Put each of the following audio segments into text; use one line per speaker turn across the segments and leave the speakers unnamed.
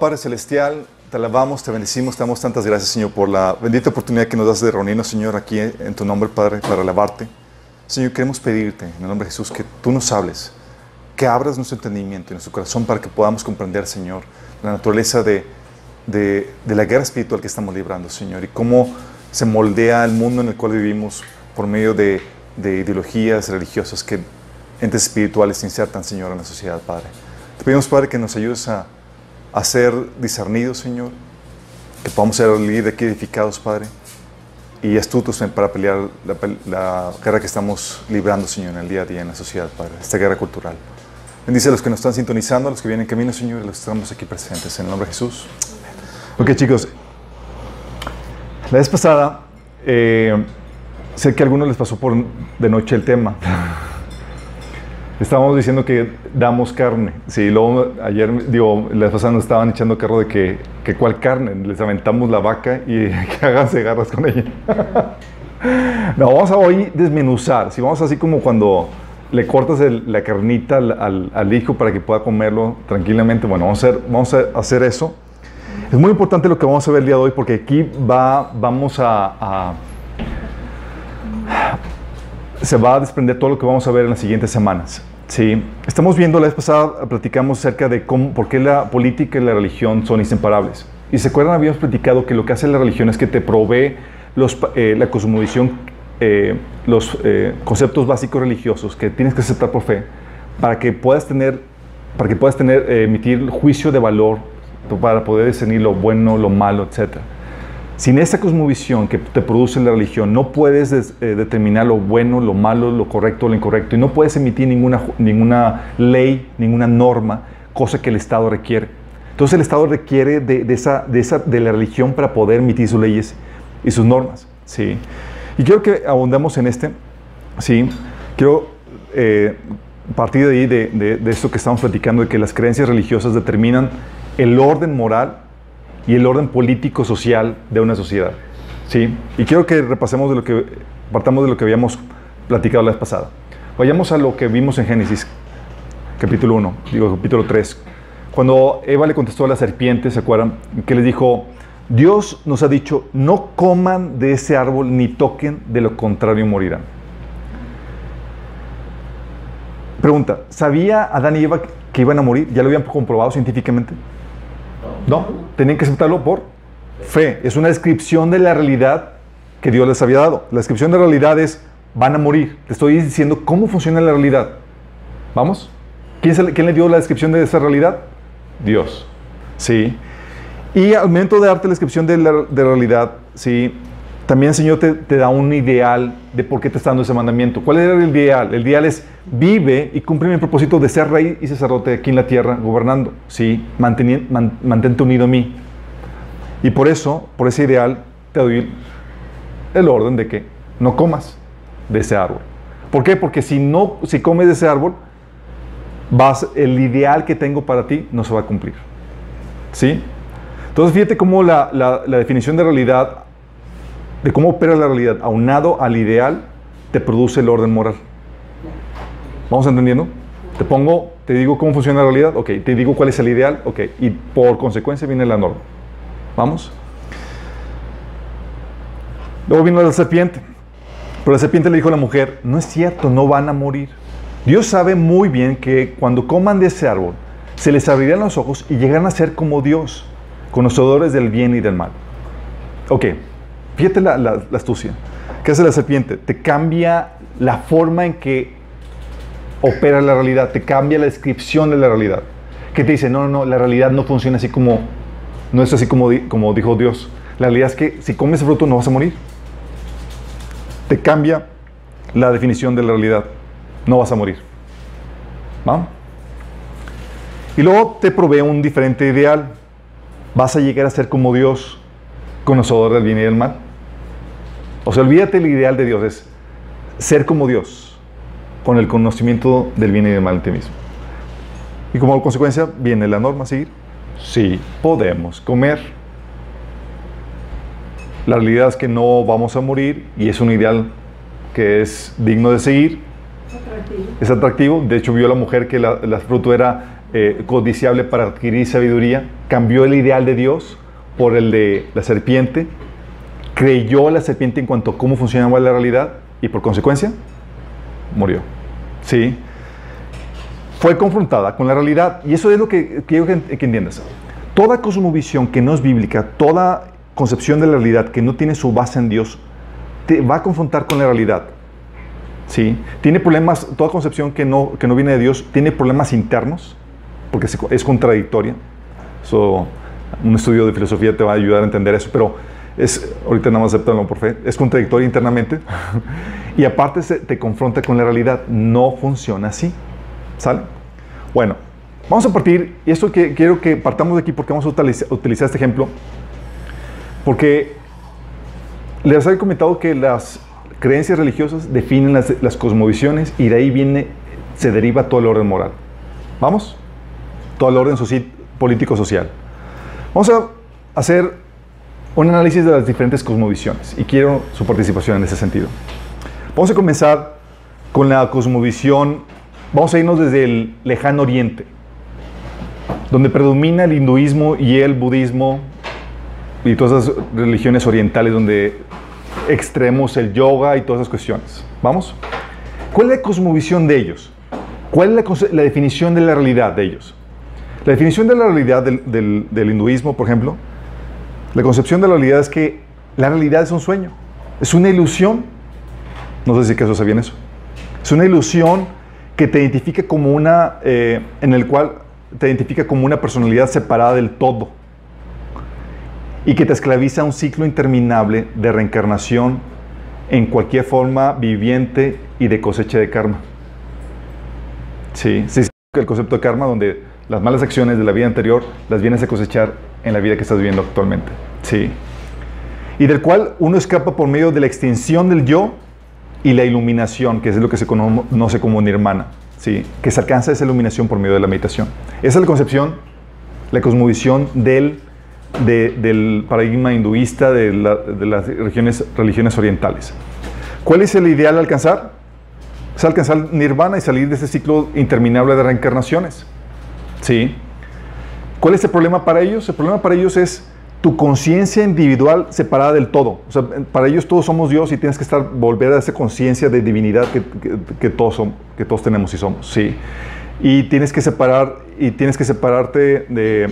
Padre Celestial, te alabamos, te bendecimos, te damos tantas gracias, Señor, por la bendita oportunidad que nos das de reunirnos, Señor, aquí en tu nombre, Padre, para alabarte. Señor, queremos pedirte, en el nombre de Jesús, que tú nos hables, que abras nuestro entendimiento y nuestro corazón para que podamos comprender, Señor, la naturaleza de, de, de la guerra espiritual que estamos librando, Señor, y cómo se moldea el mundo en el cual vivimos por medio de, de ideologías religiosas que entes espirituales se insertan, Señor, en la sociedad, Padre. Te pedimos, Padre, que nos ayudes a a ser discernidos, Señor, que podamos ser líderes edificados, Padre, y astutos para pelear la, la guerra que estamos librando, Señor, en el día a día en la sociedad, Padre, esta guerra cultural. Bendice a los que nos están sintonizando, a los que vienen en camino, Señor, y a los que estamos aquí presentes, en el nombre de Jesús. Ok, chicos, la vez pasada, eh, sé que a algunos les pasó por de noche el tema. Estábamos diciendo que damos carne. Sí, luego ayer, digo, la pasada nos estaban echando carro de que, que cuál carne. Les aventamos la vaca y que háganse garras con ella. no, vamos a hoy desmenuzar. Si vamos así como cuando le cortas la carnita al, hijo para que pueda comerlo tranquilamente. Bueno, vamos a, hacer, vamos a hacer eso. Es muy importante lo que vamos a ver el día de hoy porque aquí va, vamos a se va a desprender todo lo que vamos a ver en las siguientes semanas. Sí, estamos viendo la vez pasada, platicamos acerca de cómo, por qué la política y la religión son inseparables. Y se acuerdan, habíamos platicado que lo que hace la religión es que te provee los, eh, la cosmovisión, eh, los eh, conceptos básicos religiosos que tienes que aceptar por fe para que puedas tener, para que puedas tener, eh, emitir juicio de valor para poder discernir lo bueno, lo malo, etcétera. Sin esa cosmovisión que te produce la religión, no puedes des- eh, determinar lo bueno, lo malo, lo correcto, lo incorrecto, y no puedes emitir ninguna, ninguna ley, ninguna norma, cosa que el Estado requiere. Entonces el Estado requiere de, de esa, de, esa, de la religión para poder emitir sus leyes y sus normas. ¿sí? Y quiero que abundemos en este. ¿sí? Quiero eh, partir de ahí, de, de, de esto que estamos platicando, de que las creencias religiosas determinan el orden moral y el orden político-social de una sociedad. ¿sí? Y quiero que repasemos de lo que, partamos de lo que habíamos platicado la vez pasada. Vayamos a lo que vimos en Génesis, capítulo 1, digo capítulo 3. Cuando Eva le contestó a la serpiente, ¿se acuerdan? Que les dijo, Dios nos ha dicho, no coman de ese árbol ni toquen, de lo contrario morirán. Pregunta, ¿sabía Adán y Eva que iban a morir? ¿Ya lo habían comprobado científicamente? No, tenían que aceptarlo por fe. Es una descripción de la realidad que Dios les había dado. La descripción de la realidad es, van a morir. Te estoy diciendo cómo funciona la realidad. ¿Vamos? ¿Quién, le- dio la descripción de esa realidad? Dios. Sí. Y al momento de darte la descripción de la realidad, sí, también Señor te, da un ideal de por qué te está dando ese mandamiento. ¿Cuál era el ideal? El ideal es vive y cumple mi propósito de ser rey y sacerdote aquí en la tierra, gobernando. Sí, mantente unido a mí. Y por eso, por ese ideal, te doy el orden de que no comas de ese árbol. ¿Por qué? Porque si no, si comes de ese árbol, vas, el ideal que tengo para ti no se va a cumplir. ¿Sí? Entonces, fíjate cómo la definición de realidad de cómo opera la realidad, aunado al ideal, te produce el orden moral. ¿Vamos entendiendo? Te pongo, te digo cómo funciona la realidad, ok, te digo cuál es el ideal, ok, y por consecuencia viene la norma. ¿Vamos? Luego vino la serpiente. Pero la serpiente le dijo a la mujer, no es cierto, no van a morir. Dios sabe muy bien que cuando coman de ese árbol, se les abrirán los ojos y llegarán a ser como Dios, conocedores del bien y del mal. Ok, fíjate la, la astucia. ¿Qué hace la serpiente? Te cambia la forma en que opera la realidad, te cambia la descripción de la realidad. Que te dice, no, no, no, la realidad no funciona así como, no es así como, como dijo Dios. La realidad es que si comes fruto no vas a morir. Te cambia la definición de la realidad. No vas a morir. ¿Va? Y luego te provee un diferente ideal. Vas a llegar a ser como Dios, conocedor del bien y del mal. O sea, olvídate el ideal de Dios, es ser como Dios, con el conocimiento del bien y del mal en ti mismo. Y como consecuencia viene la norma a seguir. Sí, podemos comer. La realidad es que no vamos a morir y es un ideal que es digno de seguir. Es atractivo. De hecho, vio a la mujer que la, fruto era eh, codiciable para adquirir sabiduría. Cambió el ideal de Dios por el de la serpiente. Creyó la serpiente en cuanto a cómo funcionaba la realidad y por consecuencia murió. ¿Sí? Fue confrontada con la realidad. Y eso es lo que quiero que, entiendas. Toda cosmovisión que no es bíblica, toda concepción de la realidad que no tiene su base en Dios, te va a confrontar con la realidad. ¿Sí? Tiene problemas, toda concepción que no, que no viene de Dios tiene problemas internos, porque es contradictoria. So, un estudio de filosofía te va a ayudar a entender eso, pero es, ahorita nada más aceptarlo por fe, es contradictoria internamente. y aparte se, te confronta con la realidad. No funciona así. ¿Sale? Bueno, vamos a partir, y esto que quiero que partamos de aquí porque vamos a utilizar este ejemplo porque les había comentado que las creencias religiosas definen las, cosmovisiones y de ahí viene, se deriva todo el orden moral. ¿Vamos? Todo el orden político-social. Vamos a hacer un análisis de las diferentes cosmovisiones y quiero su participación en ese sentido. Vamos a comenzar con la cosmovisión, vamos a irnos desde el lejano oriente, donde predomina el hinduismo y el budismo, y todas esas religiones orientales donde extremos el yoga y todas esas cuestiones. ¿Vamos? ¿Cuál es la cosmovisión de ellos? ¿Cuál es la, definición de la realidad de ellos? La definición de la realidad del, hinduismo, por ejemplo, la concepción de la realidad es que la realidad es un sueño, es una ilusión. No sé si eso sabían eso. Es una ilusión que te identifica como una, eh, en el cual te identifica como una personalidad separada del todo y que te esclaviza a un ciclo interminable de reencarnación en cualquier forma viviente y de cosecha de karma. Sí, sí, el concepto de karma donde las malas acciones de la vida anterior las vienes a cosechar en la vida que estás viviendo actualmente. Sí. Y del cual uno escapa por medio de la extinción del yo y la iluminación, que es lo que se conoce como nirvana. Sí, que se alcanza esa iluminación por medio de la meditación. Esa es la concepción, la cosmovisión del paradigma hinduista de, las regiones, religiones orientales. ¿Cuál es el ideal a alcanzar? Es alcanzar nirvana y salir de ese ciclo interminable de reencarnaciones. ¿Sí? ¿Cuál es el problema para ellos? El problema para ellos es tu conciencia individual separada del todo. O sea, para ellos todos somos Dios y tienes que estar, volver a esa conciencia de divinidad que, todos que todos tenemos y somos. Sí. Y tienes que separar, y tienes que separarte de,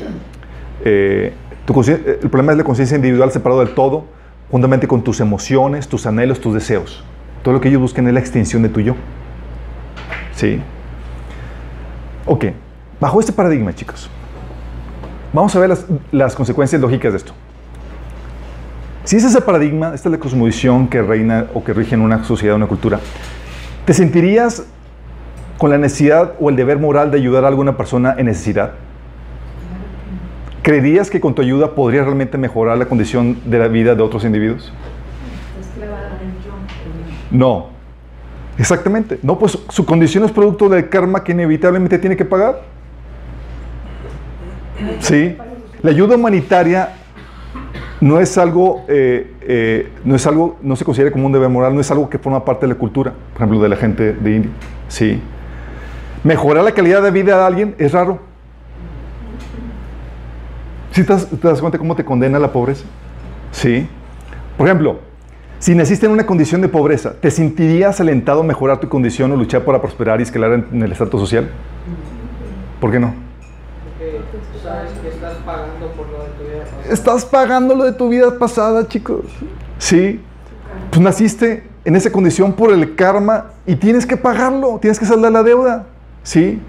eh, eh, el problema es la conciencia individual separado del todo, juntamente con tus emociones, tus anhelos, tus deseos. Todo lo que ellos buscan es la extinción de tu yo. ¿Sí? Ok. Bajo este paradigma, chicos, vamos a ver las, consecuencias lógicas de esto. Si es ese paradigma, esta es la cosmovisión que reina o que rige en una sociedad, una cultura, ¿te sentirías con la necesidad o el deber moral de ayudar a alguna persona en necesidad? ¿Creerías que con tu ayuda podrías realmente mejorar la condición de la vida de otros individuos? No. Exactamente. No, pues su condición es producto del karma que inevitablemente tiene que pagar. ¿Sí? La ayuda humanitaria no es algo, eh, eh, no es algo, no se considera como un deber moral, no es algo que forma parte de la cultura, por ejemplo, de la gente de India. Sí. Mejorar la calidad de vida de alguien es raro. ¿Sí te das, te das cuenta cómo te condena la pobreza? Sí. Por ejemplo, si naciste en una condición de pobreza, ¿te sentirías alentado a mejorar tu condición o luchar para prosperar y escalar en, el estrato social? ¿Por qué no?
Estás pagando lo de tu vida pasada.
Chicos. Sí. Pues naciste en esa condición por el karma y tienes que pagarlo, tienes que saldar la deuda. Sí.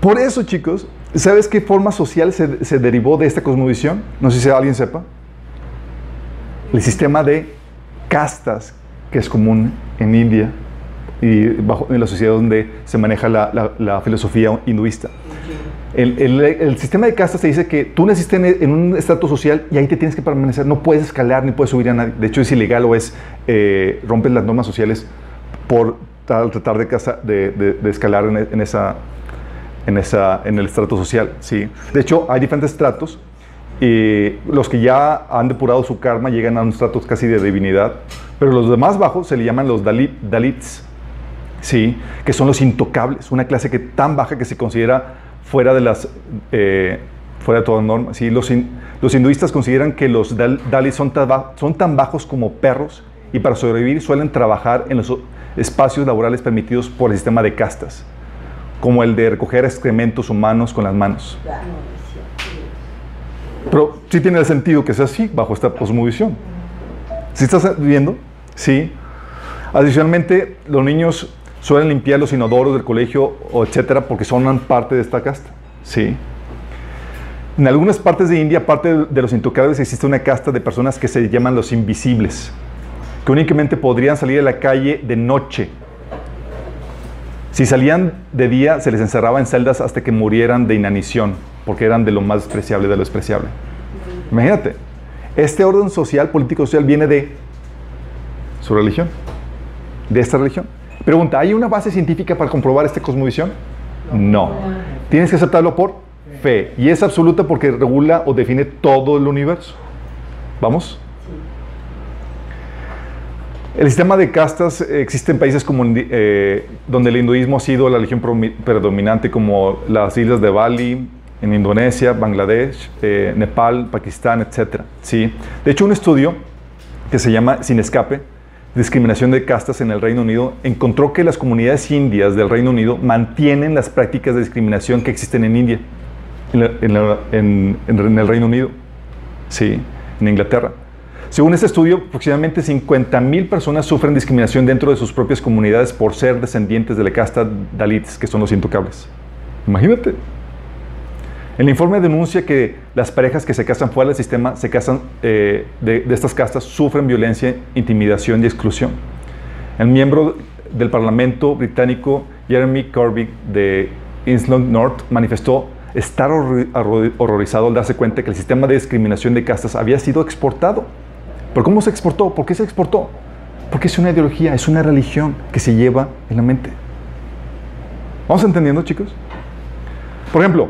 Por eso, chicos, ¿sabes qué forma social se, derivó de esta cosmovisión? No sé si alguien sepa. El sistema de castas que es común en India y bajo, en la sociedad donde se maneja la filosofía hinduista. El, el- sistema de castas te dice que tú naciste en, un estrato social y ahí te tienes que permanecer. No puedes escalar ni puedes subir a nadie. De hecho, es ilegal o es eh, rompes las normas sociales por tal- tratar de, casa- de, de- escalar en, en esa, en, esa, en el estrato social. ¿sí? De hecho, hay diferentes estratos. Y los que ya han depurado su karma llegan a un estrato casi de divinidad. Pero los de más bajos se le llaman los Dalit- Dalits. Sí, que son los intocables, una clase que tan baja que se considera fuera de las eh, fuera de toda norma. Sí, los, hin- los hinduistas consideran que los dal- Dalits son son tan bajos como perros y para sobrevivir suelen trabajar en los espacios laborales permitidos por el sistema de castas, como el de recoger excrementos humanos con las manos. Pero sí tiene sentido que sea así bajo esta cosmovisión. ¿Sí estás viendo? Sí. Adicionalmente, los niños suelen limpiar los inodoros del colegio, etcétera, porque son parte de esta casta. Sí. En algunas partes de India, aparte de- los intocables, existe una casta de personas que se llaman los invisibles, que únicamente podrían salir a la calle de noche. Si salían de día, se les encerraba en celdas hasta que murieran de inanición, porque eran de lo más despreciable de lo despreciable. Imagínate, este orden social, político-social, viene de su religión, de esta religión. Pregunta, ¿hay una base científica para comprobar esta cosmovisión? No. Tienes que aceptarlo por fe. Y es absoluta porque regula o define todo el universo. ¿Vamos? El sistema de castas existe en países como, eh, donde el hinduismo ha sido la religión predominante, como las islas de Bali, en Indonesia, Bangladesh, eh, Nepal, Pakistán, etc. ¿sí? De hecho, un estudio que se llama Sin Escape, Discriminación de Castas en el Reino Unido, encontró que las comunidades indias del Reino Unido mantienen las prácticas de discriminación que existen en India, en, el Reino Unido, ¿sí? en Inglaterra. Según este estudio, aproximadamente 50.000 personas sufren discriminación dentro de sus propias comunidades por ser descendientes de la casta Dalits, que son los intocables. Imagínate. El informe denuncia que las parejas que se casan fuera del sistema se casan eh, de, estas castas sufren violencia, intimidación y exclusión. El miembro del Parlamento británico Jeremy Corbyn de Island North manifestó estar horror- horror- horrorizado al darse cuenta que el sistema de discriminación de castas había sido exportado. ¿Pero cómo se exportó? ¿Por qué se exportó? Porque es una ideología, es una religión que se lleva en la mente. ¿Vamos entendiendo, chicos? Por ejemplo,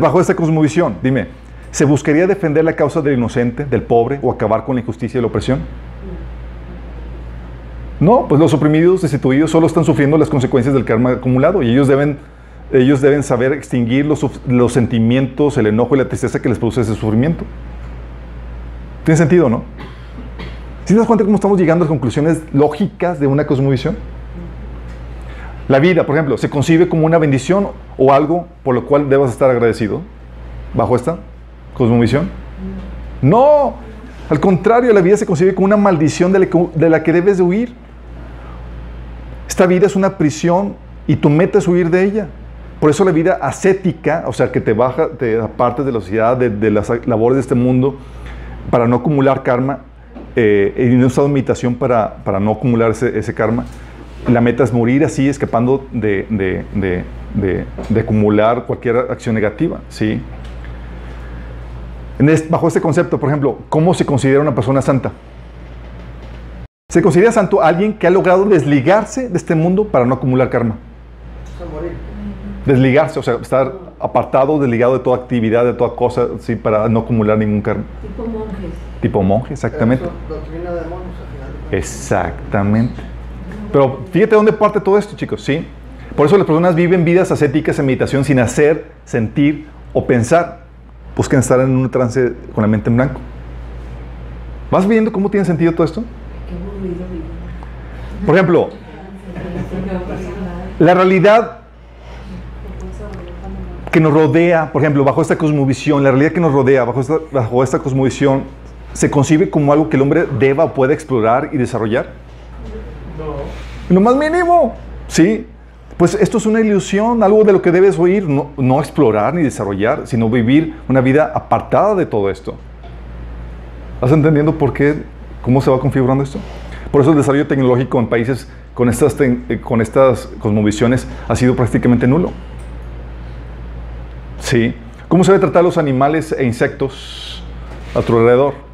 bajo esta cosmovisión, dime, ¿se buscaría defender la causa del inocente, del pobre o acabar con la injusticia y la opresión? No, pues los oprimidos, destituidos, solo están sufriendo las consecuencias del karma acumulado y ellos deben, ellos deben saber extinguir los, sentimientos, el enojo y la tristeza que les produce ese sufrimiento. ¿Tiene sentido, no? ¿Sí te das cuenta cómo estamos llegando a conclusiones lógicas de una cosmovisión? La vida, por ejemplo, ¿se concibe como una bendición o algo por lo cual debas estar agradecido bajo esta cosmovisión? No, al contrario, la vida se concibe como una maldición de la que, debes de huir. Esta vida es una prisión y tu meta es huir de ella. Por eso la vida ascética, o sea, que te baja, te apartes de la sociedad, de, las labores de este mundo, para no acumular karma, eh, y un estado de meditación para, para no acumular ese karma. La meta es morir así, escapando de, de- de- de- de acumular cualquier acción negativa, ¿sí? En este- bajo este concepto, por ejemplo, ¿cómo se considera una persona santa? Se considera santo alguien que ha logrado desligarse de este mundo para no acumular karma. Desligarse, o sea, estar apartado, desligado de toda actividad, de toda cosa, sí, para no acumular ningún karma.
Tipo monjes.
Tipo monje, exactamente.
Eso, doctrina de demonios, al final. de cuentas.
Exactamente. Pero fíjate dónde parte todo esto, chicos, ¿sí? Por eso las personas viven vidas ascéticas en meditación sin hacer, sentir o pensar. Buscan estar en un trance con la mente en blanco. ¿Vas viendo cómo tiene sentido todo esto? Por ejemplo, la realidad que nos rodea, por ejemplo, bajo esta cosmovisión, la realidad que nos rodea, bajo esta cosmovisión, se concibe como algo que el hombre deba o pueda explorar y desarrollar. Lo más mínimo, ¿sí? Pues esto es una ilusión, algo de lo que debes oír, no, explorar ni desarrollar, sino vivir una vida apartada de todo esto. ¿Estás entendiendo por qué, cómo se va configurando esto? Por eso el desarrollo tecnológico en países con estas, eh, con estas cosmovisiones ha sido prácticamente nulo. Sí. ¿Cómo se debe tratar a los animales e insectos a tu alrededor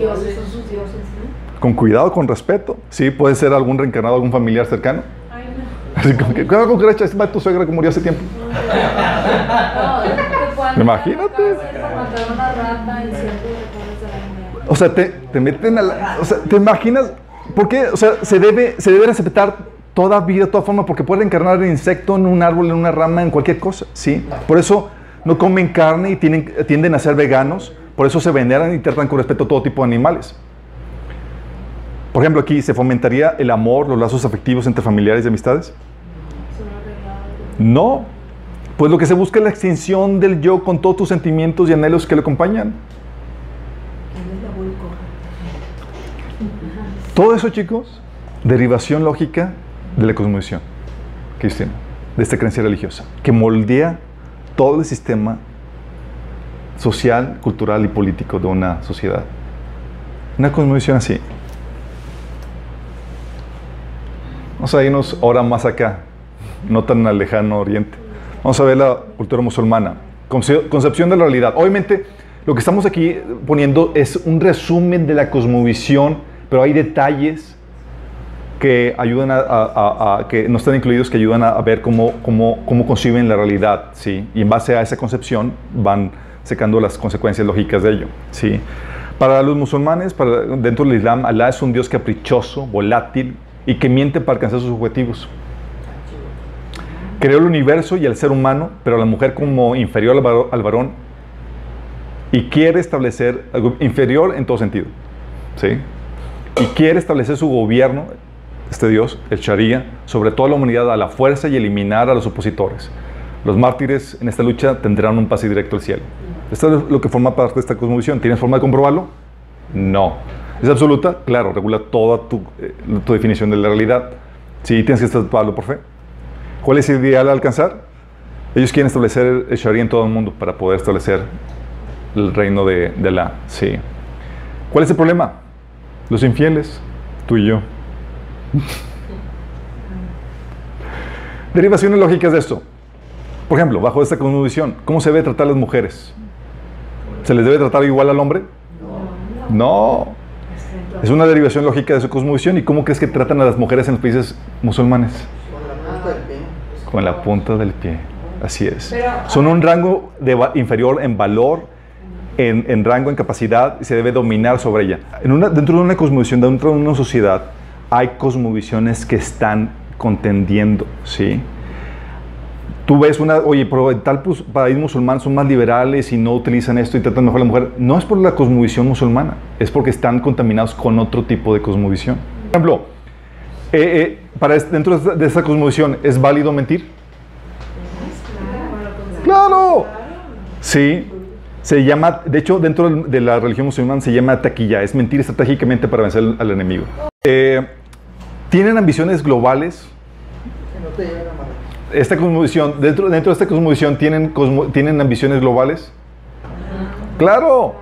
dioses son sus dioses, ¿no?
Con cuidado, con respeto. Sí, puede ser algún reencarnado, algún familiar cercano.
Ay, no.
Así como que, cuidado con cucaracha, es tu suegra que murió hace tiempo.
No,
Imagínate. O sea, te, te meten a la... O sea, ¿te imaginas? ¿Por qué? O sea, se debe, se debe respetar toda vida, toda forma, porque puede encarnar insecto en un árbol, en una rama, en cualquier cosa, ¿sí? Por eso no comen carne y tienen, tienden a ser veganos, por eso se veneran y tratan con respeto a todo tipo de animales. Por ejemplo, aquí se fomentaría el amor, los lazos afectivos entre familiares y amistades. No, pues lo que se busca es la extinción del yo con todos tus sentimientos y anhelos que lo acompañan. Todo eso, chicos, derivación lógica de la cosmovisión cristiana, de esta creencia religiosa, que moldea todo el sistema social, cultural y político de una sociedad. Una cosmovisión así. Vamos a irnos ahora más acá, no tan al lejano oriente. Vamos a ver la cultura musulmana. Conce- Concepción de la realidad. Obviamente, lo que estamos aquí poniendo es un resumen de la cosmovisión, pero hay detalles que ayudan a, que no están incluidos, que ayudan a, ver cómo, cómo, cómo conciben la realidad, ¿sí? Y en base a esa concepción van secando las consecuencias lógicas de ello, ¿sí? Para los musulmanes, para, dentro del Islam, Alá es un Dios caprichoso, volátil y que miente para alcanzar sus objetivos. Creó el universo y el ser humano, pero a la mujer como inferior al al varón y quiere establecer algo inferior en todo sentido, ¿sí? Y quiere establecer su gobierno, este Dios, el Sharia, sobre toda la humanidad a la fuerza y eliminar a los opositores. Los mártires en esta lucha tendrán un pase directo al cielo. Esto es lo que forma parte de esta cosmovisión. ¿Tienes forma de comprobarlo? No. ¿Es absoluta? Claro, regula toda tu, eh, tu definición de la realidad. Sí, tienes que establecerlo por fe. ¿Cuál es el ideal a alcanzar? Ellos quieren establecer el Sharia en todo el mundo para poder establecer el reino de, de la. Sí. ¿Cuál es el problema? Los infieles, tú y yo. Derivaciones lógicas de esto. Por ejemplo, bajo esta cosmovisión, ¿cómo se debe tratar a las mujeres? ¿Se les debe tratar igual al hombre? No. Es una derivación lógica de su cosmovisión. ¿Y cómo crees que tratan a las mujeres en los países musulmanes?
Con la punta del pie.
Con la punta del pie. Así es. Son un rango de inferior en valor, en, en rango, en capacidad, y se debe dominar sobre ella. En una, dentro de una cosmovisión, dentro de una sociedad, hay cosmovisiones que están contendiendo, ¿sí? Tú ves una, oye, pero en tal pues, país musulmán son más liberales y no utilizan esto y tratan mejor a la mujer. No es por la cosmovisión musulmana, es porque están contaminados con otro tipo de cosmovisión. Por ejemplo, eh, eh, para dentro de esta cosmovisión, ¿es válido mentir? ¡Claro! Sí. Se llama, de hecho, dentro de la religión musulmana se llama taquilla, es mentir estratégicamente para vencer al, enemigo. Eh, ¿Tienen ambiciones globales?
Que no te lleguen a.
Esta cosmovisión, dentro, dentro de esta cosmovisión, ¿tienen, cosmo- ¿tienen ambiciones globales? ¡Claro!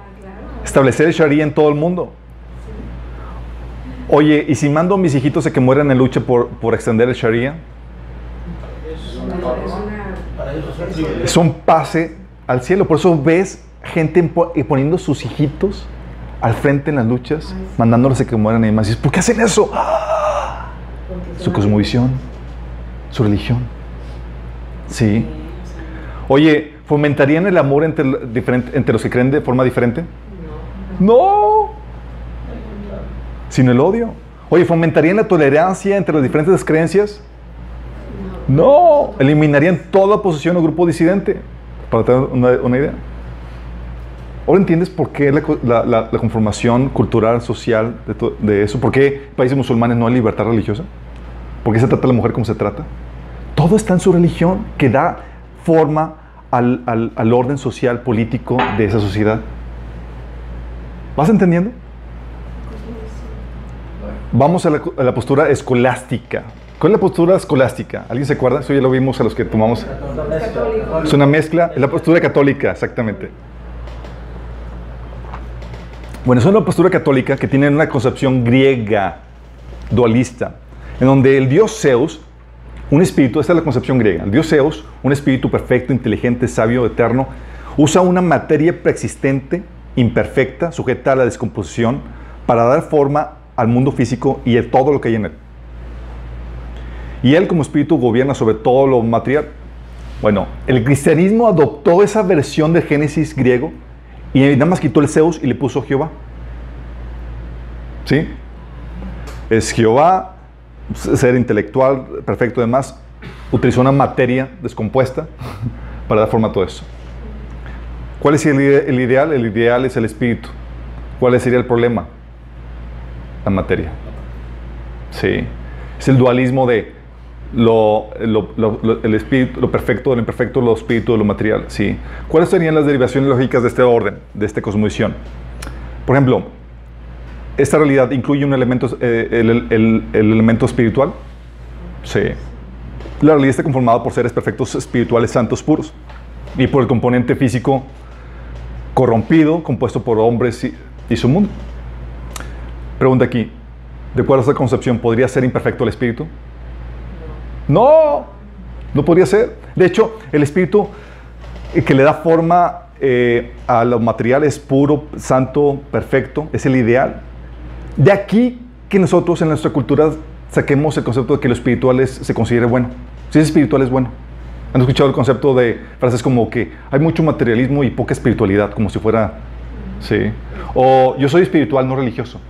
Establecer el Sharia en todo el mundo. Oye, ¿y si mando a mis hijitos a que mueran en lucha por, por extender el Sharia? Es un pase al cielo. Por eso ves gente eh, poniendo sus hijitos al frente en las luchas, mandándolos a que mueran y demás. ¿por qué hacen eso? ¡Ah! Su cosmovisión, su religión. Sí. Oye, ¿fomentarían el amor entre, entre los que creen de forma diferente? No. Sino el odio. Oye, ¿fomentarían la tolerancia entre las diferentes creencias? No. Eliminarían toda oposición o grupo disidente. Para tener una, una idea. Ahora entiendes por qué la, co- la- la- la conformación cultural, social de, to- de eso. ¿Por qué países musulmanes no hay libertad religiosa? ¿Por qué se trata a la mujer como se trata? Todo está en su religión, que da forma al, al- orden social, político de esa sociedad. ¿Vas entendiendo? Vamos a la, a la postura escolástica. ¿Cuál es la postura escolástica? ¿Alguien se acuerda? Eso ya lo vimos a los que tomamos. Es una mezcla, es la postura católica, exactamente. Bueno, es una postura católica que tiene una concepción griega dualista, en donde el dios Zeus, un espíritu, esta es la concepción griega, el dios Zeus, un espíritu perfecto, inteligente, sabio, eterno, usa una materia preexistente, imperfecta, sujeta a la descomposición, para dar forma al mundo físico y a todo lo que hay en él. Y él como espíritu gobierna sobre todo lo material. Bueno, el cristianismo adoptó esa versión del Génesis griego y nada más quitó el Zeus y le puso Jehová. ¿Sí? Es Jehová, ser intelectual, perfecto además, utilizó una materia descompuesta para dar forma a todo eso. ¿Cuál es el, ide- el ideal? El ideal es el espíritu. ¿Cuál sería el problema? La materia. Sí. Es el dualismo de lo, el espíritu, lo perfecto lo imperfecto, lo espíritu lo material. Sí. ¿Cuáles serían las derivaciones lógicas de este orden, de esta cosmovisión? Por ejemplo, ¿esta realidad incluye un elemento, eh, el, el- el- el elemento espiritual? Sí. La realidad está conformada por seres perfectos espirituales santos puros y por el componente físico corrompido compuesto por hombres y, su mundo. Pregunta aquí, ¿de acuerdo a esta concepción podría ser imperfecto el espíritu? No, no podría ser. De hecho, el espíritu que le da forma eh, a los materiales puro, santo, perfecto, es el ideal. De aquí que nosotros en nuestra cultura saquemos el concepto de que lo espiritual es- se considere bueno. Si es espiritual es bueno. ¿Han escuchado el concepto de frases como que hay mucho materialismo y poca espiritualidad, como si fuera... Sí. O yo soy espiritual, no religioso.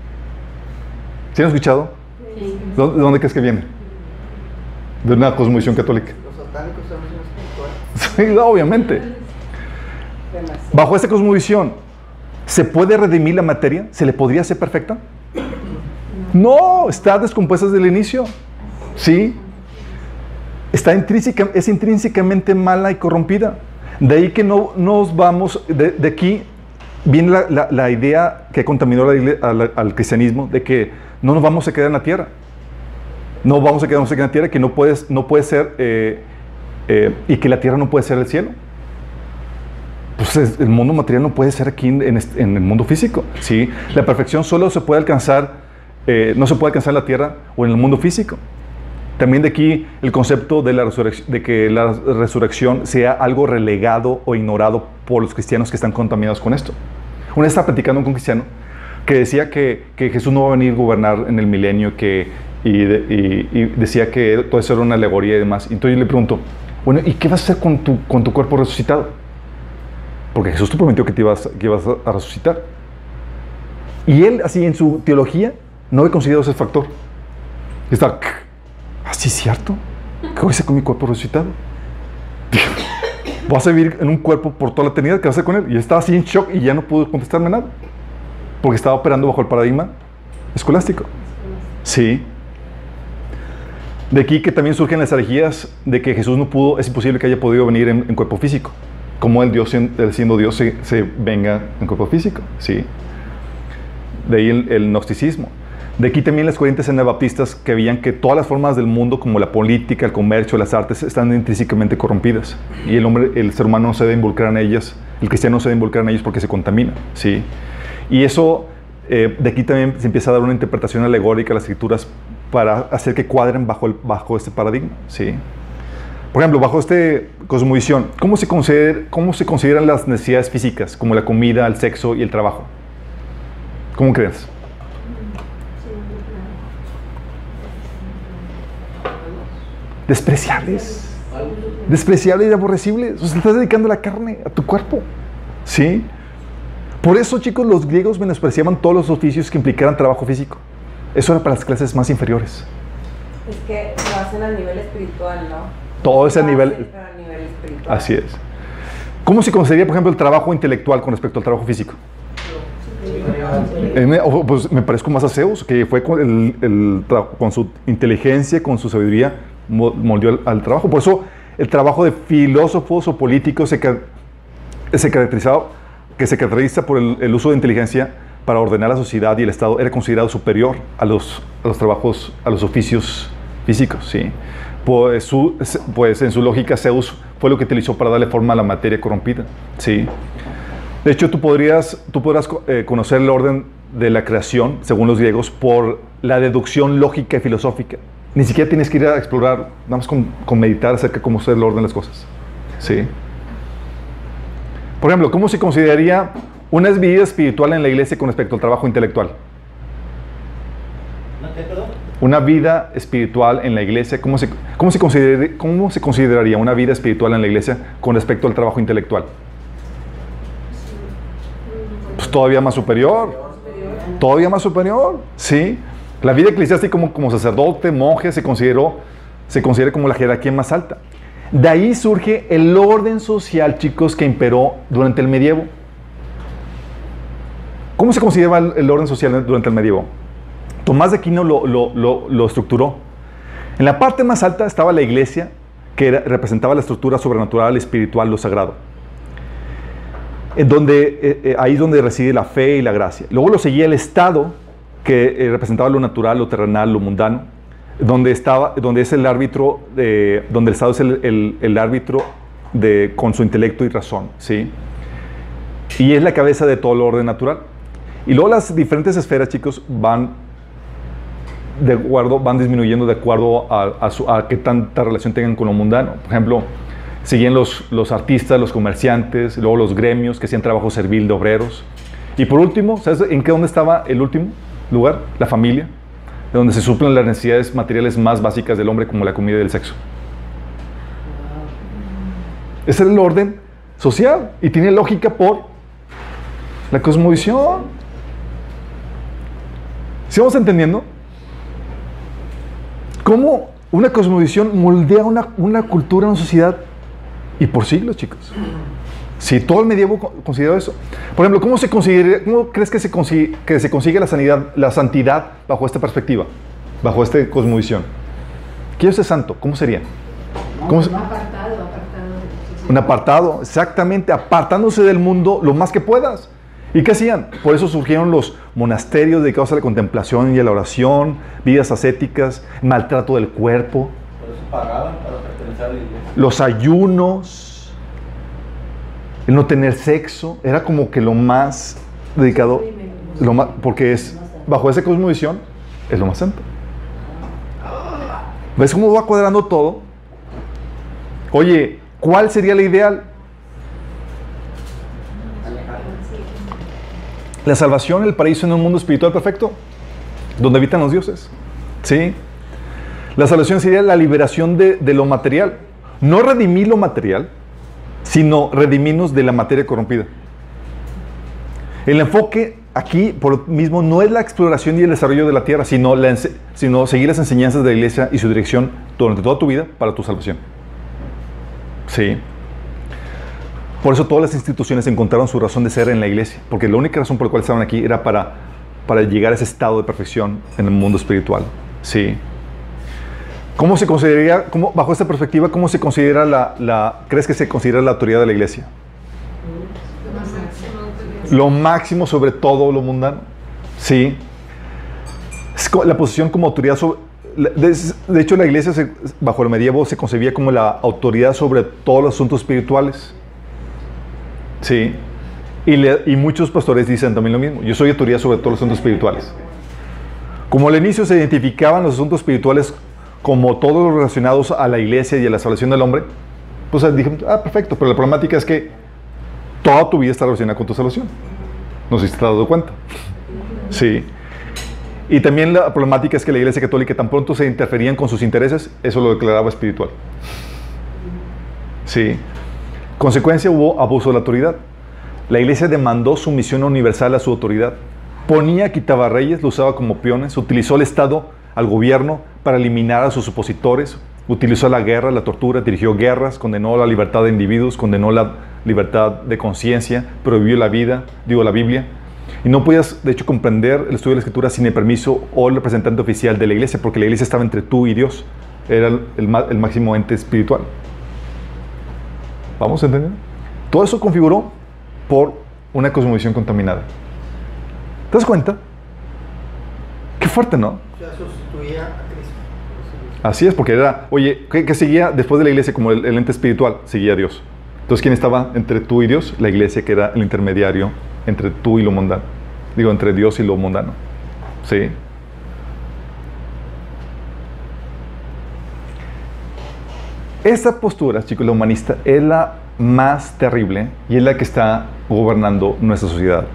¿Sí han escuchado? ¿De dónde- de dónde crees que viene? De una cosmovisión católica.
Los satánicos son espirituales.
Sí, obviamente. Bajo esta cosmovisión, ¿se puede redimir la materia? ¿Se le podría hacer perfecta? No, está descompuesta desde el inicio. Sí. Está es intrínsecamente mala y corrompida. De ahí que no nos vamos, de, aquí viene la, la- idea que contaminó al cristianismo de que no nos vamos a quedar en la tierra. No vamos a quedarnos en la tierra, que no, puedes, no puede ser, eh, eh, y que la tierra no puede ser el cielo. Pues es- el mundo material no puede ser aquí en, en el mundo físico. ¿sí? La perfección solo se puede alcanzar, eh, no se puede alcanzar en la tierra o en el mundo físico. También de aquí el concepto de, que la resurrección sea algo relegado o ignorado por los cristianos que están contaminados con esto. Una vez estaba platicando con un cristiano que decía que, Jesús no va a venir a gobernar en el milenio y, de- y- y decía que todo eso era una alegoría y demás. Entonces yo le pregunto, bueno, ¿y qué vas a hacer con tu, con tu cuerpo resucitado? Porque Jesús te prometió que te ibas, que ibas a resucitar. Y él, así en su teología, no había considerado ese factor. Y estaba, ¿así es cierto? ¿Qué voy a hacer con mi cuerpo resucitado? Vas a vivir en un cuerpo por toda la eternidad, ¿qué vas a hacer con él? Y estaba así en shock y ya no pudo contestarme nada. Porque estaba operando bajo el paradigma escolástico. Sí. De aquí que también surgen las herejías de que Jesús no pudo, es imposible que haya podido venir en, cuerpo físico. Como el Dios, él siendo Dios, se, se venga en cuerpo físico. Sí. De ahí el, el gnosticismo. De aquí también las corrientes anabaptistas que veían que todas las formas del mundo, como la política, el comercio, las artes, están intrínsecamente corrompidas. Y el hombre, el ser humano no se debe involucrar en ellas, el cristiano no se debe involucrar en ellas porque se contamina. ¿sí? Y eso, eh, de aquí también se empieza a dar una interpretación alegórica a las escrituras para hacer que cuadren bajo, bajo este paradigma. ¿sí? Por ejemplo, bajo esta cosmovisión, ¿cómo se, consider- ¿cómo se consideran las necesidades físicas, como la comida, el sexo y el trabajo? ¿Cómo crees? Despreciables. despreciable y aborrecible. O sea, estás dedicando la carne, a tu cuerpo. ¿Sí? Por eso, chicos, los griegos menospreciaban todos los oficios que implicaran trabajo físico. Eso era para las clases más inferiores.
Es que lo hacen a nivel espiritual, ¿no?
Todo nivel-
pero a nivel espiritual.
Así es. ¿Cómo se consideraría, por ejemplo, el trabajo intelectual con respecto al trabajo físico? Eh, pues me parezco más a Zeus, que fue con, el, el tra- con su inteligencia, con su sabiduría, moldeó al, al trabajo. Por eso el trabajo de filósofos o políticos se, se caracterizaba, que se caracteriza por el, el uso de inteligencia para ordenar la sociedad y el Estado, era considerado superior a los, a los trabajos, a los oficios físicos. ¿sí? Pues, su- pues en su lógica Zeus fue lo que utilizó para darle forma a la materia corrompida. ¿sí? De hecho, tú podrías, tú podrás eh, conocer el orden de la creación, según los griegos, por la deducción lógica y filosófica. Ni siquiera tienes que ir a explorar, nada más con, con meditar acerca de cómo es el orden de las cosas. ¿Sí? Por ejemplo, ¿cómo se consideraría una vida espiritual en la iglesia con respecto al trabajo intelectual? Una vida espiritual en la iglesia, ¿cómo se, cómo, se consider- ¿cómo se consideraría una vida espiritual en la iglesia con respecto al trabajo intelectual? Pues todavía más superior. Todavía más superior, ¿sí? La vida eclesiástica como, sacerdote, monje, se consideró, se considera como la jerarquía más alta. De ahí surge el orden social, chicos, que imperó durante el medievo. ¿Cómo se consideraba el, orden social durante el medievo? Tomás de Aquino lo, lo- lo- estructuró. En la parte más alta estaba la iglesia, que representaba la estructura sobrenatural, espiritual, lo sagrado. En donde, eh, eh, ahí es donde reside la fe y la gracia. Luego lo seguía el Estado, que eh, representaba lo natural, lo terrenal, lo mundano, donde, estaba, donde es el árbitro, de, donde el Estado es el, el- el árbitro de, con su intelecto y razón. ¿sí? Y es la cabeza de todo el orden natural. Y luego las diferentes esferas, chicos, van de acuerdo, van disminuyendo de acuerdo a, a su- a qué tanta relación tengan con lo mundano. Por ejemplo, seguían los, los artistas, los comerciantes, luego los gremios que hacían trabajo servil de obreros. Y por último, ¿sabes en qué dónde estaba el último lugar? La familia, de donde se suplen las necesidades materiales más básicas del hombre, como la comida y el sexo. Ese es el orden social y tiene lógica por la cosmovisión. ¿Sí vamos entendiendo? ¿Cómo una cosmovisión moldea una, una cultura, una sociedad? Y por siglos, chicos. Si todo el medievo co- consideró eso. Por ejemplo, ¿cómo, se considera- cómo crees que se, consigue, que se consigue la, sanidad, la santidad bajo esta perspectiva? Bajo esta cosmovisión. ¿Quién es santo? ¿Cómo sería? ¿Cómo se-
Apartado,
un apartado, exactamente, apartándose del mundo lo más que puedas. ¿Y qué hacían? Por eso surgieron los monasterios dedicados a la contemplación y a la oración, vidas ascéticas, maltrato del cuerpo,
Por eso pagaban para pertenecer a la iglesia.
los ayunos, el no tener sexo, era como que lo más dedicado, lo más, porque es, bajo esa cosmovisión, es lo más santo. ¿Ves cómo va cuadrando todo? Oye, ¿cuál sería la ideal? La salvación, el paraíso en un mundo espiritual perfecto, donde habitan los dioses. ¿Sí? La salvación sería la liberación de, de lo material. No redimir lo material, sino redimirnos de la materia corrompida. El enfoque aquí, por mismo, no es la exploración y el desarrollo de la tierra, sino, la sino seguir las enseñanzas de la iglesia y su dirección durante toda tu vida para tu salvación. Sí. Por eso todas las instituciones encontraron su razón de ser en la iglesia, porque la única razón por la cual estaban aquí era para, para llegar a ese estado de perfección en el mundo espiritual. Sí. ¿Cómo se consideraría, bajo esta perspectiva, cómo se considera la, crees que se considera la autoridad de la iglesia? Lo máximo sobre todo lo mundano. Sí. La posición como autoridad sobre... De, hecho, la iglesia, bajo el medievo, se concebía como la autoridad sobre todos los asuntos espirituales. Sí. Y, y muchos pastores dicen también lo mismo. Yo soy autoridad sobre todos los asuntos espirituales. Como al inicio se identificaban los asuntos espirituales como todos los relacionados a la iglesia y a la salvación del hombre, pues dije, ah, perfecto, pero la problemática es que toda tu vida está relacionada con tu salvación. No sé si te has dado cuenta. Sí. Y también la problemática es que la iglesia católica tan pronto se interferían con sus intereses, eso lo declaraba espiritual. Sí. Consecuencia hubo abuso de la autoridad. La iglesia demandó sumisión universal a su autoridad. Ponía, quitaba reyes, lo usaba como peones, utilizó el Estado al gobierno para eliminar a sus opositores, utilizó la guerra, la tortura, dirigió guerras, condenó la libertad de individuos, condenó la libertad de conciencia, prohibió la vida, digo la Biblia. Y no podías, de hecho, comprender el estudio de la Escritura sin el permiso o el representante oficial de la iglesia, porque la iglesia estaba entre tú y Dios. Era el, el el máximo ente espiritual. ¿Vamos a entender? Todo eso configuró por una cosmovisión contaminada. ¿Te das cuenta? Qué fuerte, ¿no?
O sea, sustituía a Cristo.
Así es, porque era, oye, ¿qué, seguía después de la iglesia como el, ente espiritual? Seguía Dios. Entonces, ¿quién estaba entre tú y Dios? La iglesia, que era el intermediario entre tú y lo mundano. Digo, entre Dios y lo mundano. ¿Sí? Esa postura, chicos, la humanista, es la más terrible y es la que está gobernando nuestra sociedad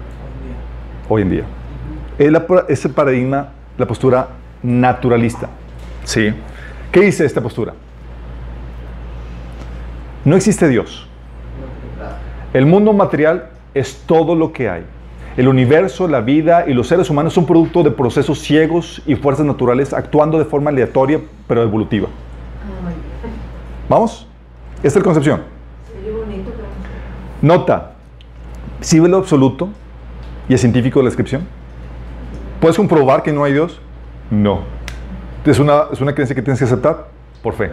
hoy en día. Es, la, es el paradigma, la postura naturalista. ¿Sí? ¿Qué dice esta postura? No existe Dios. El mundo material es todo lo que hay. El universo, la vida y los seres humanos son producto de procesos ciegos y fuerzas naturales actuando de forma aleatoria pero evolutiva. ¿Vamos? Esta es la concepción. Nota, ¿sí ve lo absoluto y es científico la descripción? ¿Puedes comprobar que no hay Dios? No. ¿Es una, es una creencia que tienes que aceptar? Por fe.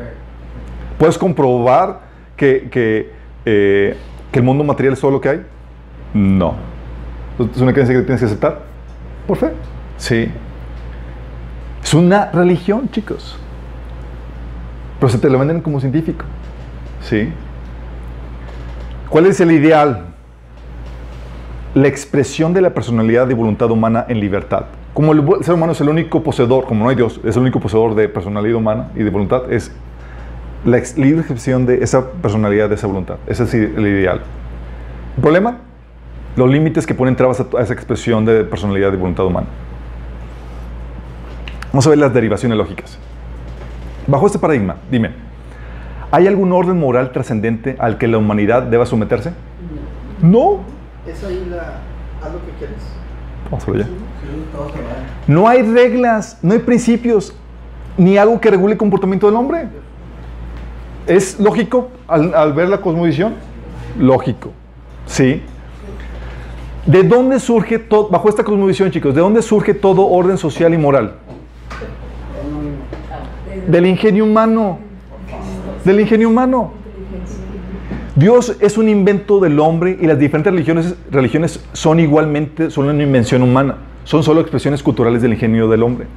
¿Puedes comprobar que, que, eh, que el mundo material es todo lo que hay? No. ¿Es una creencia que tienes que aceptar? Por fe. Sí. Es una religión, chicos. Pero se te lo venden como científico. Sí. ¿Cuál es el ideal? La expresión de la personalidad y voluntad humana en libertad. Como el ser humano es el único poseedor, como no hay Dios, es el único poseedor de personalidad humana y de voluntad, es la libre expresión de esa personalidad, de esa voluntad. Ese es el ideal. ¿El problema? Los límites que ponen trabas a, a esa expresión de personalidad y voluntad humana. Vamos a ver las derivaciones lógicas. Bajo este paradigma, dime, ¿hay algún orden moral trascendente al que la humanidad deba someterse? No.
Es ahí la. Haz lo que quieres.
Vamos
todo se va.
No hay reglas, no hay principios, ni algo que regule el comportamiento del hombre. ¿Es lógico al, ver la cosmovisión? Lógico, ¿sí? ¿De dónde surge todo, bajo esta cosmovisión, chicos, de dónde surge todo orden social y moral? Del ingenio humano. Del ingenio humano. Dios es un invento del hombre y las diferentes religiones, religiones son igualmente, son una invención humana. Son solo expresiones culturales del ingenio del hombre.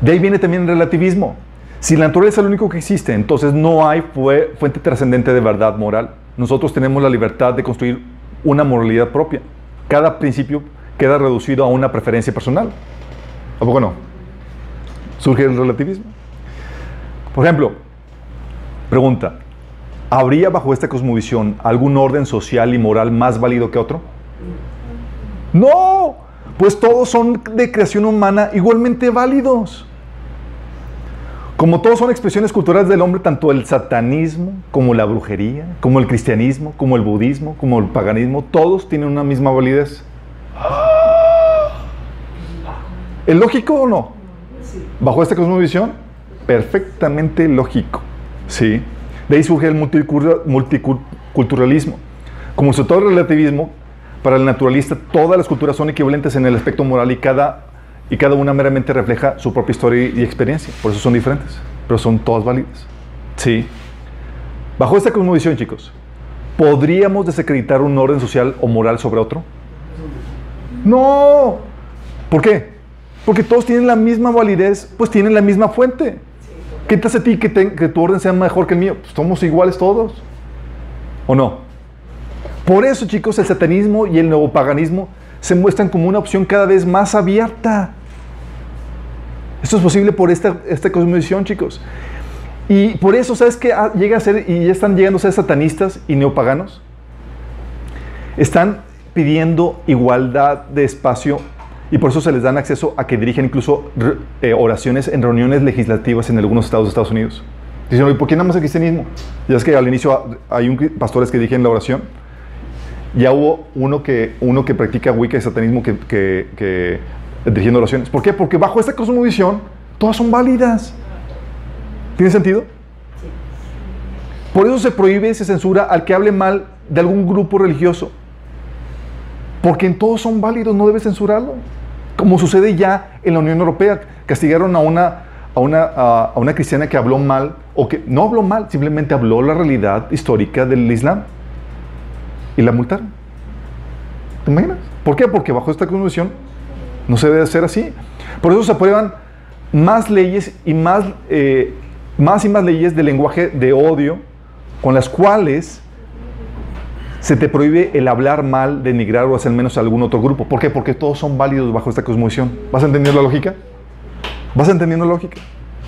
De ahí viene también el relativismo. Si la naturaleza es lo único que existe, entonces no hay fue- fuente trascendente de verdad moral. Nosotros tenemos la libertad de construir una moralidad propia. Cada principio queda reducido a una preferencia personal. ¿A poco no? Surge el relativismo. Por ejemplo, pregunta, ¿habría bajo esta cosmovisión algún orden social y moral más válido que otro? No, pues todos son de creación humana igualmente válidos. Como todos son expresiones culturales del hombre, tanto el satanismo como la brujería, como el cristianismo, como el budismo, como el paganismo, todos tienen una misma validez. ¿Es lógico o no? Bajo esta cosmovisión, perfectamente lógico. ¿sí? De ahí surge el multicul- multiculturalismo. Como el relativismo, para el naturalista todas las culturas son equivalentes en el aspecto moral y cada, y cada una meramente refleja su propia historia y experiencia. Por eso son diferentes, pero son todas válidas. ¿sí? Bajo esta cosmovisión, chicos, ¿podríamos desacreditar un orden social o moral sobre otro? No. ¿Por qué? Porque todos tienen la misma validez, pues tienen la misma fuente. ¿Qué te hace a ti que, que tu orden sea mejor que el mío? Pues somos iguales todos. ¿O no? Por eso, chicos, el satanismo y el neopaganismo se muestran como una opción cada vez más abierta. Esto es posible por esta, esta cosmovisión, chicos. Y por eso, ¿sabes qué? Llega a ser, y ya están llegando a ser satanistas y neopaganos. Están pidiendo igualdad de espacio y por eso se les dan acceso a que dirigen incluso eh, oraciones en reuniones legislativas en algunos estados de Estados Unidos. Dicen, ¿y por qué nada más el cristianismo? Ya es que al inicio hay un pastores que dije en la oración, ya hubo uno que, uno que practica Wicca y satanismo que, que, que dirigiendo oraciones. ¿Por qué? Porque bajo esta cosmovisión todas son válidas. ¿Tiene sentido? Por eso se prohíbe y se censura al que hable mal de algún grupo religioso. Porque en todos son válidos, no debe censurarlo. Como sucede ya en la Unión Europea. Castigaron a una, a una, a, a una cristiana que habló mal, o que no habló mal, simplemente habló la realidad histórica del Islam. Y la multaron. ¿Te imaginas? ¿Por qué? Porque bajo esta constitución no se debe hacer así. Por eso se aprueban más leyes y más, eh, más y más leyes de lenguaje de odio con las cuales se te prohíbe el hablar mal, denigrar o hacer menos a algún otro grupo. ¿Por qué? Porque todos son válidos bajo esta cosmovisión. ¿Vas a entender la lógica? ¿Vas entendiendo la lógica?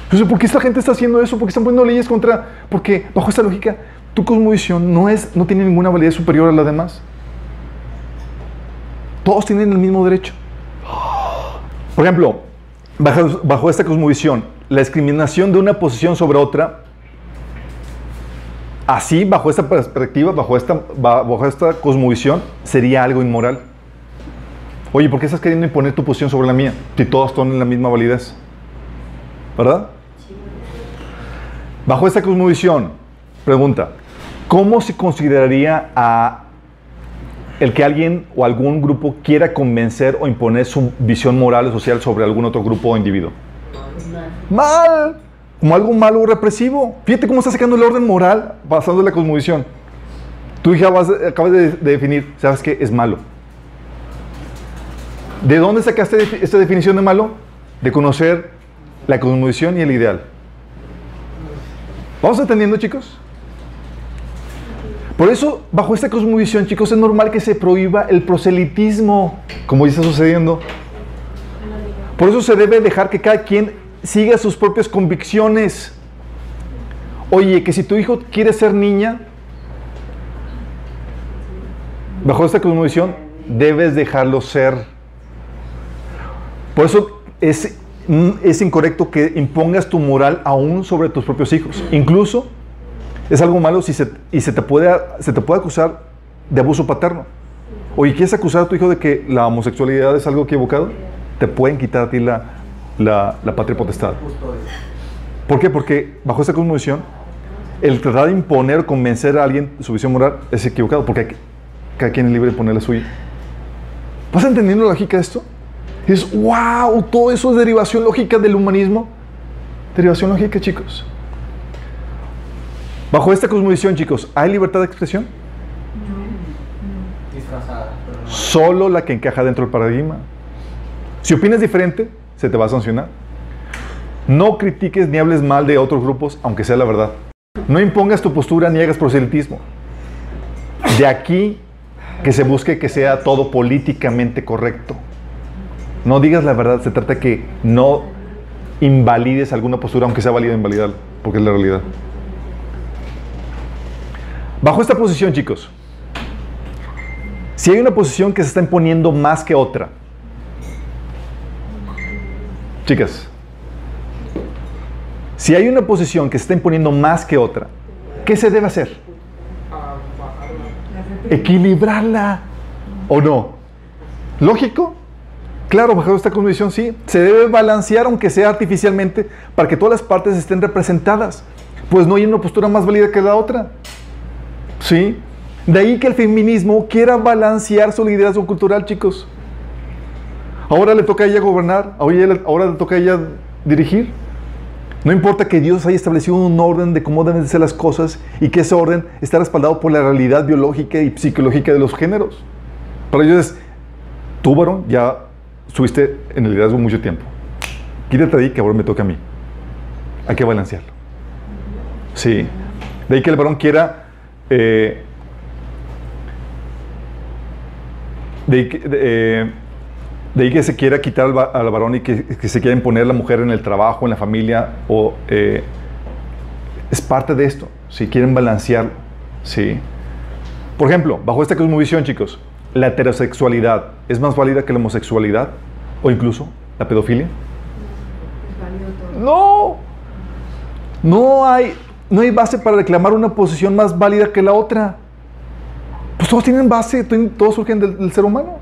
Entonces, ¿por qué esta gente está haciendo eso? ¿Por qué están poniendo leyes contra...? Porque bajo esta lógica, tu cosmovisión no, es, no tiene ninguna validez superior a la demás. Todos tienen el mismo derecho. Por ejemplo, bajo, bajo esta cosmovisión, la discriminación de una posición sobre otra Así, bajo esta perspectiva, bajo esta, bajo esta cosmovisión, sería algo inmoral. Oye, ¿por qué estás queriendo imponer tu posición sobre la mía? Si todos tienen la misma validez. ¿Verdad? Bajo esta cosmovisión, pregunta, ¿cómo se consideraría a el que alguien o algún grupo quiera convencer o imponer su visión moral o social sobre algún otro grupo o individuo? Mal como algo malo o represivo. Fíjate cómo está sacando el orden moral basado en la cosmovisión. Hija vas, acabas de, de, definir, ¿sabes qué? Es malo. ¿De dónde sacaste esta definición de malo? De conocer la cosmovisión y el ideal. ¿Vamos entendiendo, chicos? Por eso, bajo esta cosmovisión, chicos, es normal que se prohíba el proselitismo, como ya está sucediendo. Por eso se debe dejar que cada quien siga sus propias convicciones. Oye, que si tu hijo quiere ser niña, bajo esta cosmovisión, debes dejarlo ser. Por eso es, es incorrecto que impongas tu moral aún sobre tus propios hijos. Incluso es algo malo si se, y se te, puede, acusar de abuso paterno. Oye, ¿quieres acusar a tu hijo de que la homosexualidad es algo equivocado? Te pueden quitar a ti la, la, la, patria potestad. ¿Por qué? Porque bajo esta cosmovisión, el tratar de imponer o convencer a alguien su visión moral es equivocado, porque cada quien es libre de poner la suya. ¿Vas entendiendo la lógica de esto? Y dices, wow, todo eso es derivación lógica del humanismo. Derivación lógica, chicos. Bajo esta cosmovisión, chicos, ¿hay libertad de expresión?
Disfrazada.
Solo la que encaja dentro del paradigma. Si opinas diferente, se te va a sancionar. No critiques ni hables mal de otros grupos, aunque sea la verdad. No impongas tu postura ni hagas proselitismo. De aquí que se busque que sea todo políticamente correcto. No digas la verdad, se trata de que no invalides alguna postura, aunque sea válida invalidar, porque es la realidad. Bajo esta posición, chicos, si hay una posición que se está imponiendo más que otra, Chicas, si hay una posición que se está imponiendo más que otra, ¿qué se debe hacer? Equilibrarla o no. ¿Lógico? Claro, bajo esta condición sí. Se debe balancear, aunque sea artificialmente, para que todas las partes estén representadas. Pues no hay una postura más válida que la otra. ¿Sí? De ahí que el feminismo quiera balancear su liderazgo cultural, chicos. Ahora le toca a ella gobernar, ahora le toca a ella dirigir. No importa que Dios haya establecido un orden de cómo deben ser las cosas y que ese orden está respaldado por la realidad biológica y psicológica de los géneros. Para ellos es, tú varón ya subiste en el liderazgo mucho tiempo. Quítate ahí que ahora me toca a mí. Hay que balancearlo. Sí. De ahí que el varón quiera... Eh, de ahí que, eh, de ahí que se quiera quitar al, al varón y que, que, se quiera imponer la mujer en el trabajo, en la familia, o eh, es parte de esto. Si quieren balancearlo, sí. Por ejemplo, bajo esta cosmovisión, chicos, la heterosexualidad es más válida que la homosexualidad o incluso la pedofilia. No, no hay. No hay base para reclamar una posición más válida que la otra. Pues todos tienen base, todos surgen del, ser humano.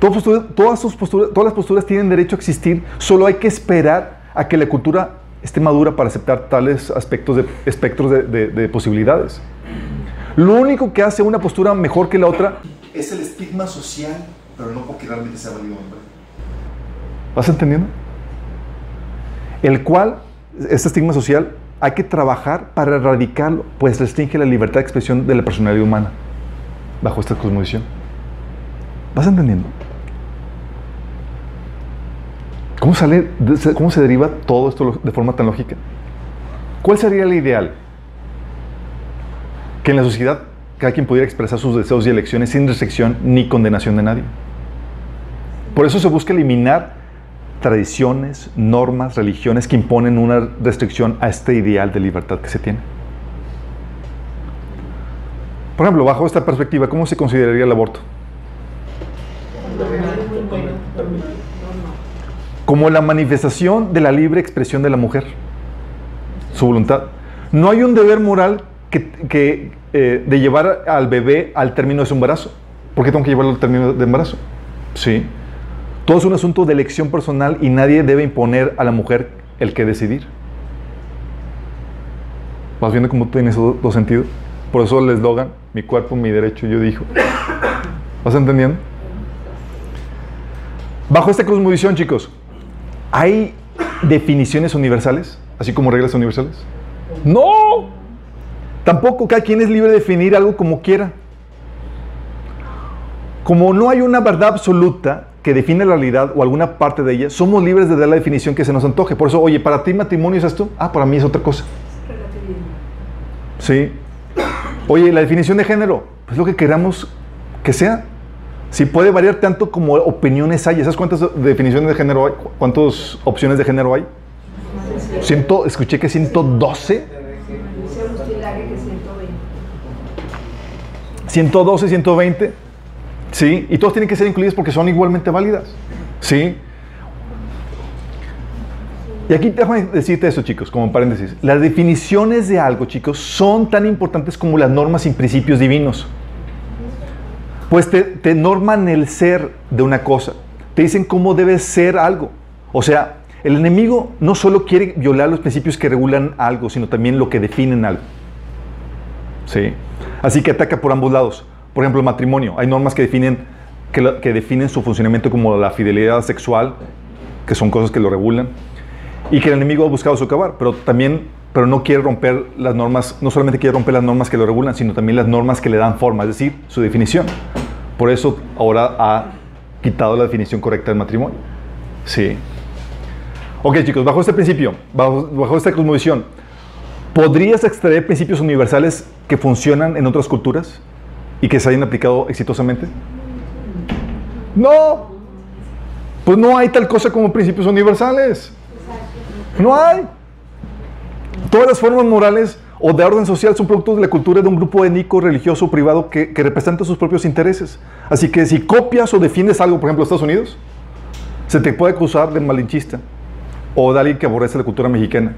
Todas, sus posturas, todas las posturas tienen derecho a existir, solo hay que esperar a que la cultura esté madura para aceptar tales aspectos de, espectros de, de, de posibilidades. Lo único que hace una postura mejor que la otra
Es el estigma social, pero no porque realmente sea válido.
¿Vas entendiendo? El cual, este estigma social, hay que trabajar para erradicarlo, pues restringe la libertad de expresión de la personalidad humana bajo esta cosmovisión. ¿Vas entendiendo? ¿Cómo, sale, ¿Cómo se deriva todo esto de forma tan lógica? ¿Cuál sería el ideal? Que en la sociedad cada quien pudiera expresar sus deseos y elecciones sin restricción ni condenación de nadie. Por eso se busca eliminar tradiciones, normas, religiones que imponen una restricción a este ideal de libertad que se tiene. Por ejemplo, bajo esta perspectiva, ¿cómo se consideraría el aborto? Como la manifestación de la libre expresión de la mujer, su voluntad. No hay un deber moral que, eh, de llevar al bebé al término de su embarazo. ¿Por qué tengo que llevarlo al término de embarazo? Sí. Todo es un asunto de elección personal y nadie debe imponer a la mujer el que decidir. ¿Vas viendo cómo tiene esos dos sentidos? Por eso el eslogan, mi cuerpo, mi derecho, yo dijo. ¿Vas entendiendo? Bajo esta cosmovisión, chicos, ¿hay definiciones universales? Así como reglas universales. No. Tampoco cada quien es libre de definir algo como quiera. Como no hay una verdad absoluta que define la realidad o alguna parte de ella, somos libres de dar la definición que se nos antoje. Por eso, oye, para ti matrimonio es esto, ah, para mí es otra cosa. Sí. Oye, la definición de género, pues lo que queramos que sea. Sí, puede variar tanto como opiniones hay. ¿Sabes cuántas definiciones de género hay? ¿Cuántas opciones de género hay? Ciento, escuché que 112. 112, 120. ¿Sí? Y todas tienen que ser incluidas porque son igualmente válidas. ¿Sí? Y aquí déjame decirte eso, chicos, como paréntesis. Las definiciones de algo, chicos, son tan importantes como las normas y principios divinos. Pues te, te norman el ser de una cosa. Te dicen cómo debe ser algo. O sea, el enemigo no solo quiere violar los principios que regulan algo, sino también lo que definen algo. ¿Sí? Así que ataca por ambos lados. Por ejemplo, el matrimonio. Hay normas que definen, que, que definen su funcionamiento como la fidelidad sexual, que son cosas que lo regulan, y que el enemigo ha buscado socavar, pero también pero no quiere romper las normas, no solamente quiere romper las normas que lo regulan, sino también las normas que le dan forma, es decir, su definición. Por eso ahora ha quitado la definición correcta del matrimonio. Sí. Ok, chicos, bajo este principio, bajo, bajo esta cosmovisión, ¿podrías extraer principios universales que funcionan en otras culturas y que se hayan aplicado exitosamente? No. Pues no hay tal cosa como principios universales. No hay. Todas las formas morales o de orden social son productos de la cultura de un grupo étnico, religioso privado que, que, representa sus propios intereses. Así que si copias o defiendes algo, por ejemplo, Estados Unidos, se te puede acusar de malinchista o de alguien que aborrece la cultura mexicana,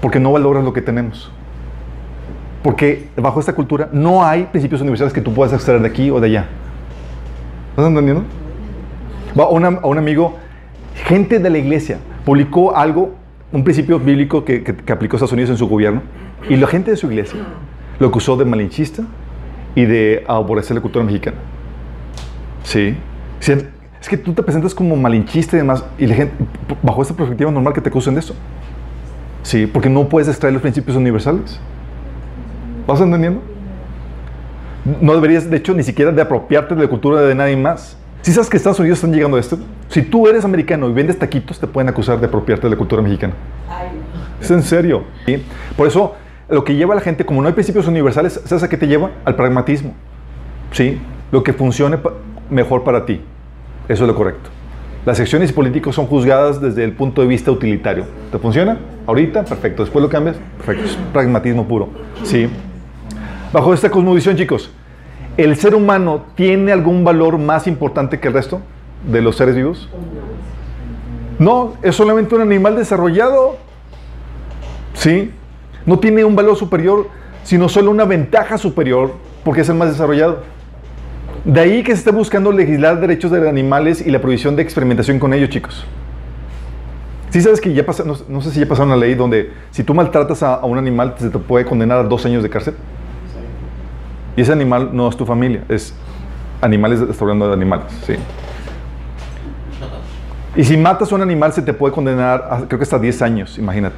porque no valoras lo que tenemos. Porque bajo esta cultura no hay principios universales que tú puedas extraer de aquí o de allá. ¿Estás entendiendo? Va a, una, a un amigo, gente de la iglesia, publicó algo, un principio bíblico que, que, que, aplicó Estados Unidos en su gobierno, y la gente de su iglesia lo acusó de malinchista y de aborrecer la cultura mexicana. Sí. Es que tú te presentas como malinchista y demás, y la gente, bajo esta perspectiva normal que te acusen de eso. Sí, porque no puedes extraer los principios universales. ¿Vas entendiendo? No deberías, de hecho, ni siquiera de apropiarte de la cultura de nadie más. Si sabes que Estados Unidos están llegando a esto, si tú eres americano y vendes taquitos, te pueden acusar de apropiarte de la cultura mexicana. Es en serio. ¿sí? Por eso, lo que lleva a la gente, como no hay principios universales, ¿sabes a qué te lleva? Al pragmatismo. ¿Sí? Lo que funcione mejor para ti. Eso es lo correcto. Las acciones políticas son juzgadas desde el punto de vista utilitario. ¿Te funciona? Ahorita, perfecto. Después lo cambias, perfecto. Es pragmatismo puro. ¿Sí? Bajo esta cosmovisión, chicos, ¿el ser humano tiene algún valor más importante que el resto de los seres vivos? No, es solamente un animal desarrollado. ¿Sí? No tiene un valor superior, sino solo una ventaja superior porque es el más desarrollado. De ahí que se esté buscando legislar derechos de animales y la prohibición de experimentación con ellos, chicos. Sí sabes que ya pasa, no, sé si ya pasó una ley donde si tú maltratas a, a un animal se te puede condenar a dos años de cárcel. Y ese animal no es tu familia, es animales, estoy hablando de animales, sí. Y si matas a un animal se te puede condenar creo que hasta 10 años, imagínate.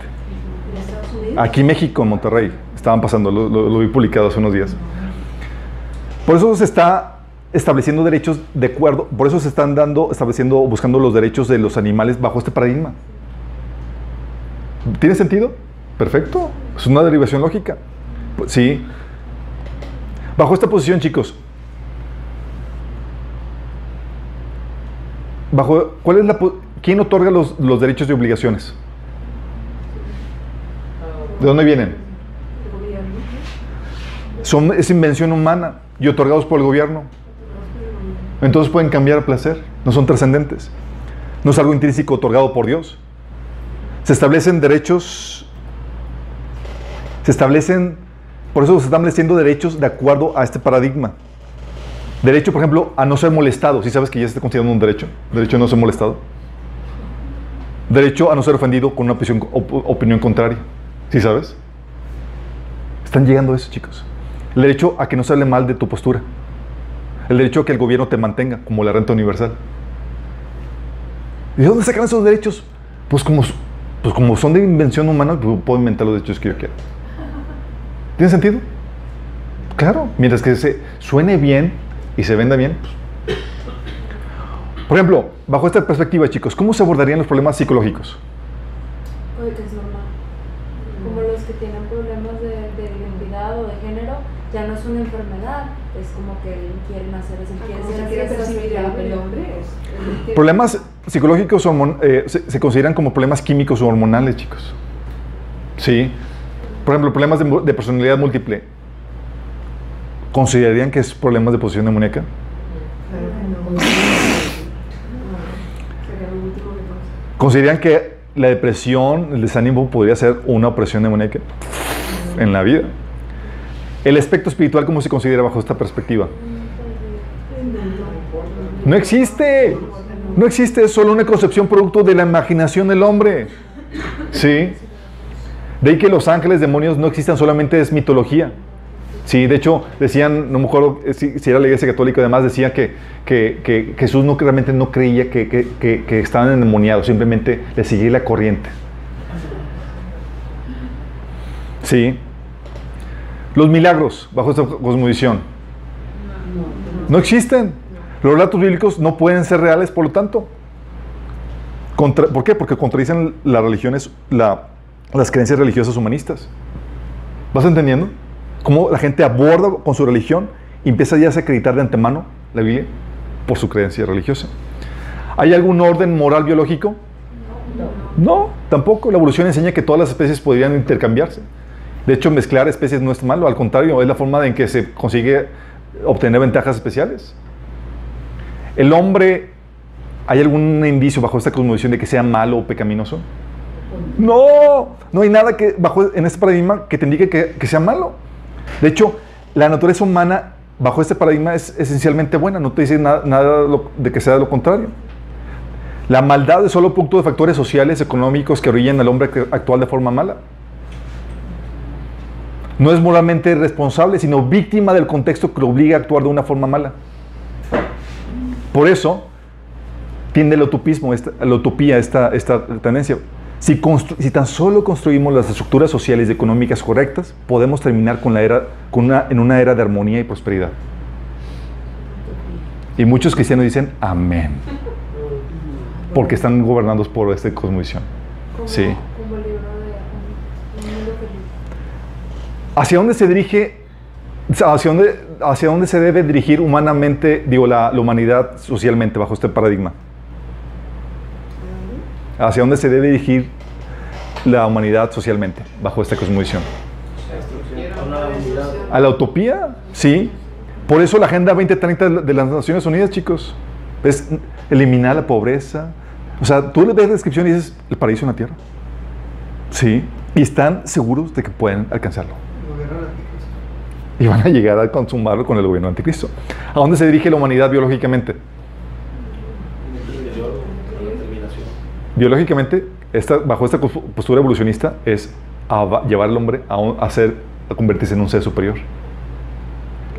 Aquí en México, en Monterrey, estaban pasando, lo, lo- lo vi publicado hace unos días. Por eso se está estableciendo derechos de acuerdo, por eso se están dando, estableciendo, buscando los derechos de los animales bajo este paradigma. ¿Tiene sentido? Perfecto. Es una derivación lógica. Pues, sí. Bajo esta posición, chicos. Bajo, ¿cuál es la, ¿Quién otorga los, derechos y obligaciones? ¿De dónde vienen? Son, es invención humana y otorgados por el gobierno. Entonces pueden cambiar a placer, no son trascendentes. No es algo intrínseco otorgado por Dios. Se establecen derechos, se establecen, por eso se están estableciendo derechos de acuerdo a este paradigma. Derecho, por ejemplo, a no ser molestado. ¿Sí sabes que ya se está considerando un derecho? Derecho a no ser molestado. Derecho a no ser ofendido con una opinión, op- opinión contraria. ¿Sí sabes? Están llegando a eso, chicos. El derecho a que no se hable mal de tu postura. El derecho a que el gobierno te mantenga, como la renta universal. ¿Y de dónde sacan esos derechos? Pues como, pues como son de invención humana, puedo inventar los derechos que yo quiera. ¿Tiene sentido? Claro, mientras que se suene bien y se venda bien. pues. Por ejemplo, bajo esta perspectiva, chicos, ¿cómo se abordarían los problemas psicológicos?
Oye, que es normal. Como los que tienen problemas de, de identidad o de género, ya no es una enfermedad, es como que quieren hacer eso, quieren ser
se quiere percibir el, hombre.
Problemas psicológicos hormon- eh, se, se consideran como problemas químicos o hormonales, chicos. Sí. Por ejemplo, problemas de, personalidad múltiple. ¿Considerarían que es problemas de posición demoníaca? ¿Considerarían que la depresión, el desánimo podría ser una opresión demoníaca en la vida? El aspecto espiritual, ¿cómo se considera bajo esta perspectiva? No existe. No existe, es solo una concepción producto de la imaginación del hombre. ¿Sí? De ahí que los ángeles, demonios no existan, solamente es mitología. Sí, de hecho, decían, no me acuerdo eh, si, era la iglesia católica, además decía que, que- Jesús no, realmente no creía que, que- estaban endemoniados, simplemente le seguía la corriente. Sí. Los milagros, bajo esta cosmovisión, no existen. Los relatos bíblicos no pueden ser reales, por lo tanto. ¿Por qué? Porque contradicen las religiones, la- las creencias religiosas humanistas. ¿Vas entendiendo? Cómo la gente aborda con su religión y empieza ya a acreditar de antemano la Biblia por su creencia religiosa. ¿Hay algún orden moral biológico? No, tampoco. La evolución enseña que todas las especies podrían intercambiarse. De hecho, mezclar especies no es malo, al contrario, es la forma en que se consigue obtener ventajas especiales. ¿El hombre, hay algún indicio bajo esta cosmovisión de que sea malo o pecaminoso? No, no hay nada que bajo en este paradigma que te indique que, que sea malo. De hecho, la naturaleza humana bajo este paradigma es esencialmente buena, no te dice nada, de que sea lo contrario. La maldad es solo producto de factores sociales, económicos que orillan al hombre actual de forma mala. No es moralmente responsable, sino víctima del contexto que lo obliga a actuar de una forma mala. Por eso tiende el utopismo, la utopía, esta, esta tendencia. Si, tan solo construimos las estructuras sociales y económicas correctas, podemos terminar con la era, con una, en una era de armonía y prosperidad. Y muchos cristianos dicen amén, porque están gobernados por esta cosmovisión. Sí. ¿Hacia dónde se dirige, hacia dónde, hacia dónde se debe dirigir humanamente, digo, la, la humanidad socialmente bajo este paradigma? ¿Hacia dónde se debe dirigir la humanidad socialmente bajo esta cosmovisión? ¿A la utopía? Sí. Por eso la Agenda 2030 de la- de las Naciones Unidas, chicos, es eliminar la pobreza. O sea, tú le ves la descripción y dices, el paraíso en la tierra. Sí. Y están seguros de que pueden alcanzarlo. Y van a llegar a consumarlo con el gobierno anticristo. ¿A dónde se dirige la humanidad biológicamente?
En el interior, con la terminación.
Biológicamente, bajo esta postura evolucionista, es a va- llevar al hombre a, a convertirse en un ser superior.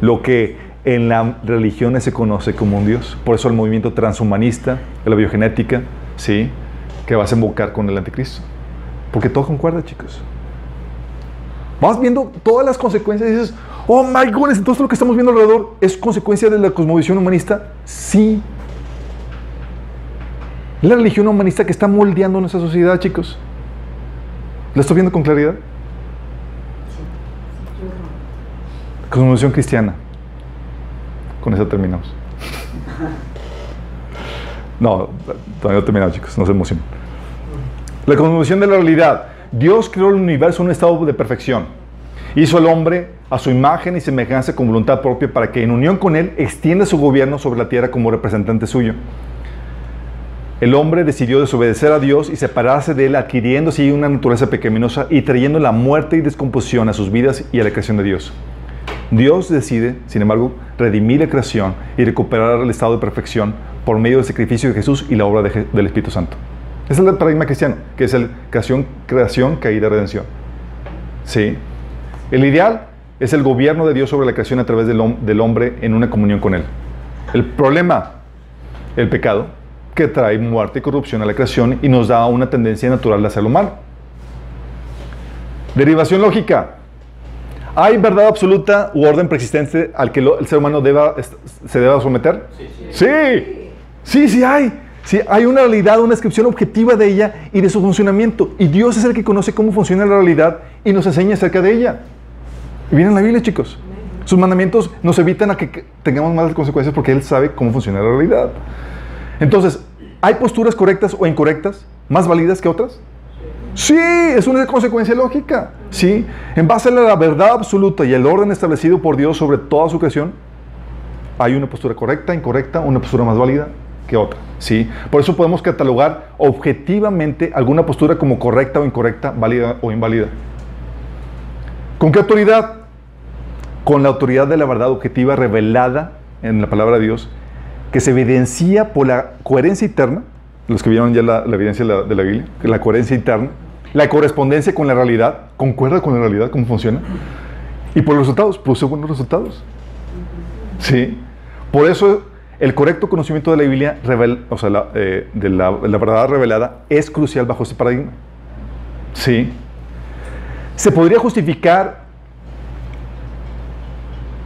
Lo que en las religiones se conoce como un Dios. Por eso el movimiento transhumanista, la biogenética, ¿sí? que vas a invocar con el anticristo. Porque todo concuerda, chicos. Vas viendo todas las consecuencias y dices, oh my goodness, entonces lo que estamos viendo alrededor es consecuencia de la cosmovisión humanista. Sí. La religión humanista que está moldeando nuestra sociedad, chicos. ¿La estoy viendo con claridad? Cosmovisión cristiana. Con eso terminamos. No, todavía no terminamos, chicos. No se emocionen. La cosmovisión de la realidad. Dios creó el universo en un estado de perfección. Hizo al hombre a su imagen y semejanza con voluntad propia para que en unión con él extienda su gobierno sobre la tierra como representante suyo. El hombre decidió desobedecer a Dios y separarse de él, adquiriendo así una naturaleza pecaminosa y trayendo la muerte y descomposición a sus vidas y a la creación de Dios. Dios decide, sin embargo, redimir la creación y recuperar el estado de perfección por medio del sacrificio de Jesús y la obra del Espíritu Santo. Ese es el paradigma cristiano, que es el creación, creación, caída, redención. ¿Sí? El ideal es el gobierno de Dios sobre la creación a través del hombre en una comunión con Él. El problema, el pecado, que trae muerte y corrupción a la creación y nos da una tendencia natural de hacerlo mal. Derivación lógica. ¿Hay verdad absoluta u orden preexistente al que el ser humano deba, se deba someter? Sí. Sí, sí hay. Sí, hay una realidad, una descripción objetiva de ella y de su funcionamiento. Y Dios es el que conoce cómo funciona la realidad y nos enseña acerca de ella. Y viene en la Biblia, chicos. Sus mandamientos nos evitan a que tengamos malas consecuencias porque Él sabe cómo funciona la realidad. Entonces, ¿hay posturas correctas o incorrectas más válidas que otras? Sí, es una consecuencia lógica. Sí, en base a la verdad absoluta y el orden establecido por Dios sobre toda su creación, hay una postura correcta, incorrecta, una postura más válida que otra. Sí, por eso podemos catalogar objetivamente alguna postura como correcta o incorrecta, válida o inválida. ¿Con qué autoridad? Con la autoridad de la verdad objetiva revelada en la palabra de Dios, que se evidencia por la coherencia interna, los que vieron ya la, la evidencia de la, de la Biblia, la coherencia interna, la correspondencia con la realidad, concuerda con la realidad, cómo funciona, y por los resultados, produce buenos resultados. Sí. Por eso el correcto conocimiento de la Biblia, revel- o sea, la, eh, de la, la verdad revelada, es crucial bajo este paradigma. Sí. Se podría justificar,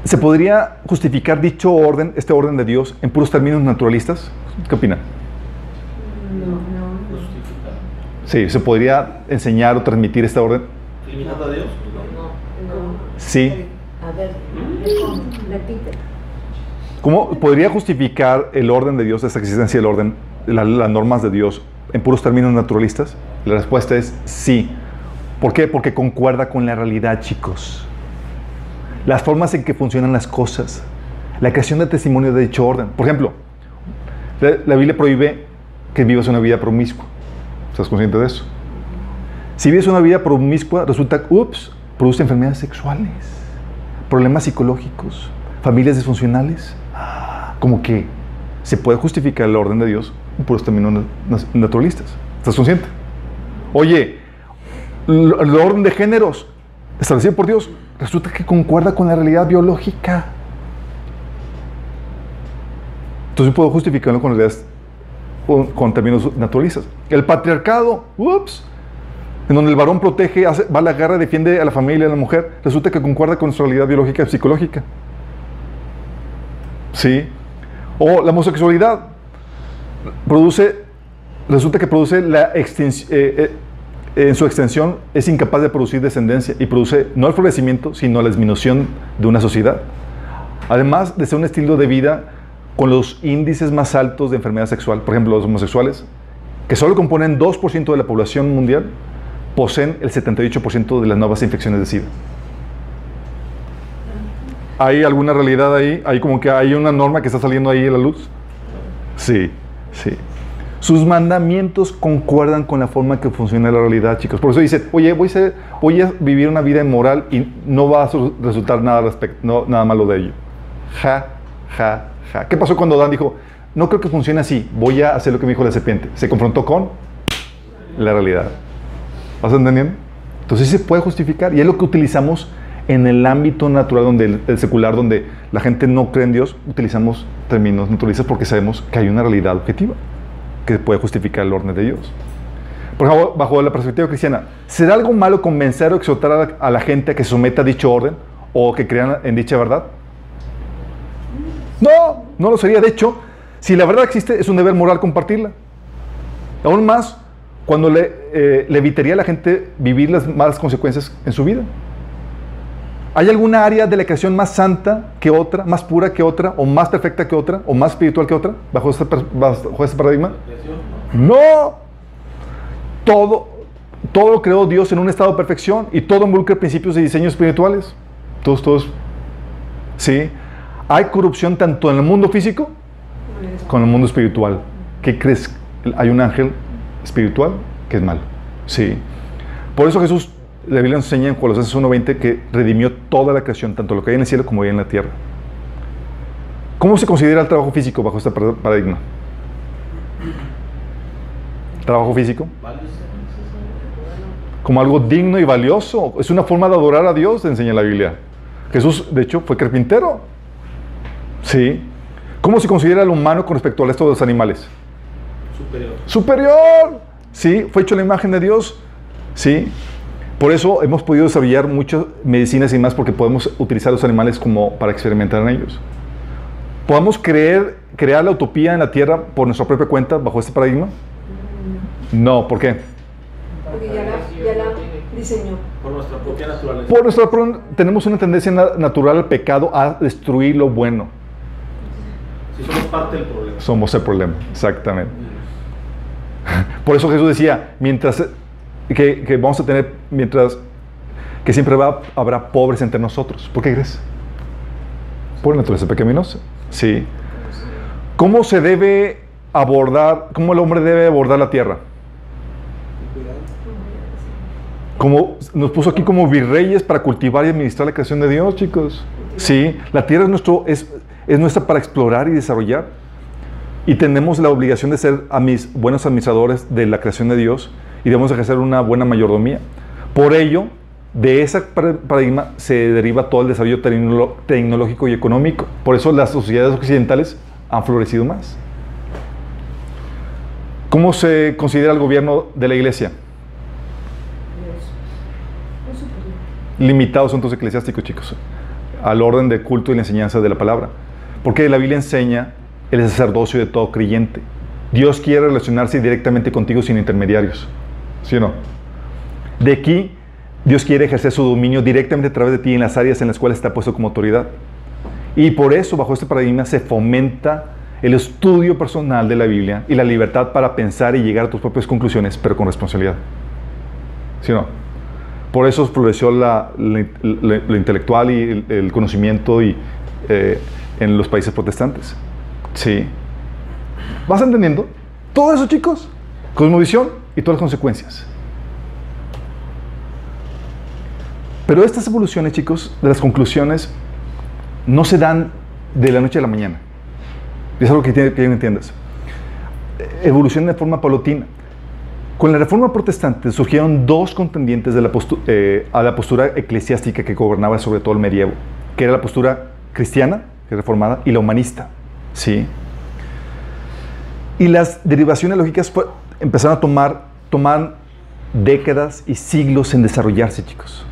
se podría justificar dicho orden, este orden de Dios, en puros términos naturalistas. ¿Qué opinan?
Justificar.
Sí, se podría enseñar o transmitir este orden.
¿Limitando a Dios?
Sí.
A ver, repite.
¿Cómo podría justificar el orden de Dios, esta existencia del orden, la- las normas de Dios, en puros términos naturalistas? La respuesta es sí. ¿Por qué? Porque concuerda con la realidad, chicos. Las formas en que funcionan las cosas, la creación de testimonio de dicho orden. Por ejemplo, la, la Biblia prohíbe que vivas una vida promiscua. ¿Estás consciente de eso? Si vives una vida promiscua, resulta, ups, produce enfermedades sexuales, problemas psicológicos, familias disfuncionales. Ah, Como que se puede justificar el orden de Dios en puros términos na- na- naturalistas. ¿Estás consciente? Oye, el orden de géneros establecido por Dios resulta que concuerda con la realidad biológica. Entonces puedo justificarlo con realidades con, términos naturalistas. El patriarcado, ups, en donde el varón protege, va a la guerra, defiende a la familia, a la mujer, resulta que concuerda con su realidad biológica y psicológica. ¿Sí? O la homosexualidad produce, resulta que produce la extens- eh, eh, en su extensión es incapaz de producir descendencia y produce no el florecimiento, sino la disminución de una sociedad. Además de ser un estilo de vida con los índices más altos de enfermedad sexual, por ejemplo, los homosexuales, que solo componen 2% de la población mundial, poseen el 78% de las nuevas infecciones de SIDA. ¿Hay alguna realidad ahí? ¿Hay como que hay una norma que está saliendo ahí a la luz? Sí, sí. Sus mandamientos concuerdan con la forma que funciona la realidad, chicos. Por eso dice, oye, voy a, vivir una vida inmoral y no va a su- resultar nada, malo de ello. Ja, ja, ja. ¿Qué pasó cuando Dan dijo, no creo que funcione así, voy a hacer lo que me dijo la serpiente? Se confrontó con la realidad. ¿Vas entendiendo? Entonces se puede justificar y es lo que utilizamos en el ámbito natural, donde el, el secular, donde la gente no cree en Dios, utilizamos términos naturalistas porque sabemos que hay una realidad objetiva que puede justificar el orden de Dios. Por ejemplo, bajo la perspectiva cristiana, ¿será algo malo convencer o exhortar a la, gente a que someta a dicho orden o que crean en dicha verdad? No, no lo sería. De hecho, si la verdad existe, es un deber moral compartirla. Aún más cuando le, eh, le evitaría a la gente vivir las malas consecuencias en su vida. ¿Hay alguna área de la creación más santa que otra, más pura que otra, o más perfecta que otra, o más espiritual que otra, bajo este, paradigma? No. Todo, todo lo creó Dios en un estado de perfección y todo involucra principios de diseño espirituales. Todos, todos. Sí. Hay corrupción tanto en el mundo físico como en el mundo espiritual. ¿Qué crees? Hay un ángel espiritual que es malo. Sí. Por eso Jesús, la Biblia nos enseña en Colosenses 1.20 que redimió toda la creación, tanto lo que hay en el cielo como hay en la tierra. ¿Cómo se considera el trabajo físico bajo este par- paradigma? Trabajo físico como algo digno y valioso. Es una forma de adorar a Dios, enseña la Biblia. Jesús, de hecho, fue carpintero. Sí. ¿Cómo se considera el humano con respecto al resto de los animales?
Superior.
superior. Sí, fue hecho la imagen de Dios. Sí. Por eso hemos podido desarrollar muchas medicinas y más porque podemos utilizar los animales como para experimentar en ellos. ¿Podemos creer, crear la utopía en la tierra por nuestra propia cuenta bajo este paradigma? No, ¿por qué?
Porque ya la, ya la diseñó.
Por nuestra propia naturaleza.
Por nuestra tenemos una tendencia na- natural al pecado a destruir lo bueno.
Si somos parte del problema.
Somos el problema, exactamente. Por eso Jesús decía, mientras que, que vamos a tener, mientras que siempre va- habrá pobres entre nosotros. ¿Por qué crees? Por naturaleza pecaminosa. Sí. ¿Cómo se debe abordar, cómo el hombre debe abordar la tierra? Como nos puso aquí como virreyes para cultivar y administrar la creación de Dios, chicos. Sí, la tierra es, nuestro, es, es nuestra para explorar y desarrollar. Y tenemos la obligación de ser amis- buenos administradores de la creación de Dios y debemos ejercer una buena mayordomía. Por ello, de ese par- paradigma se deriva todo el desarrollo tecnológico y económico. Por eso las sociedades occidentales han florecido más. ¿Cómo se considera el gobierno de la iglesia? Limitados son tus eclesiásticos, chicos, al orden de culto y la enseñanza de la palabra. Porque la Biblia enseña el sacerdocio de todo creyente. Dios quiere relacionarse directamente contigo sin intermediarios. ¿Sí o no? De aquí, Dios quiere ejercer su dominio directamente a través de ti en las áreas en las cuales está puesto como autoridad. Y por eso, bajo este paradigma, se fomenta el estudio personal de la Biblia y la libertad para pensar y llegar a tus propias conclusiones, pero con responsabilidad. ¿Sí o no? Por eso floreció la, la- lo intelectual y el, el conocimiento y, eh, en los países protestantes. Sí. ¿Vas entendiendo? Todo eso, chicos. Cosmovisión y todas las consecuencias. Pero estas evoluciones, chicos, de las conclusiones, no se dan de la noche a la mañana. Es algo que tiene que entiendas. Evolucionan de forma paulatina. Con la reforma protestante surgieron dos contendientes de la eh, a la postura eclesiástica que gobernaba sobre todo el medievo, que era la postura cristiana, reformada, y la humanista. ¿sí? Y las derivaciones lógicas empezaron a tomar, tomar décadas y siglos en desarrollarse, chicos.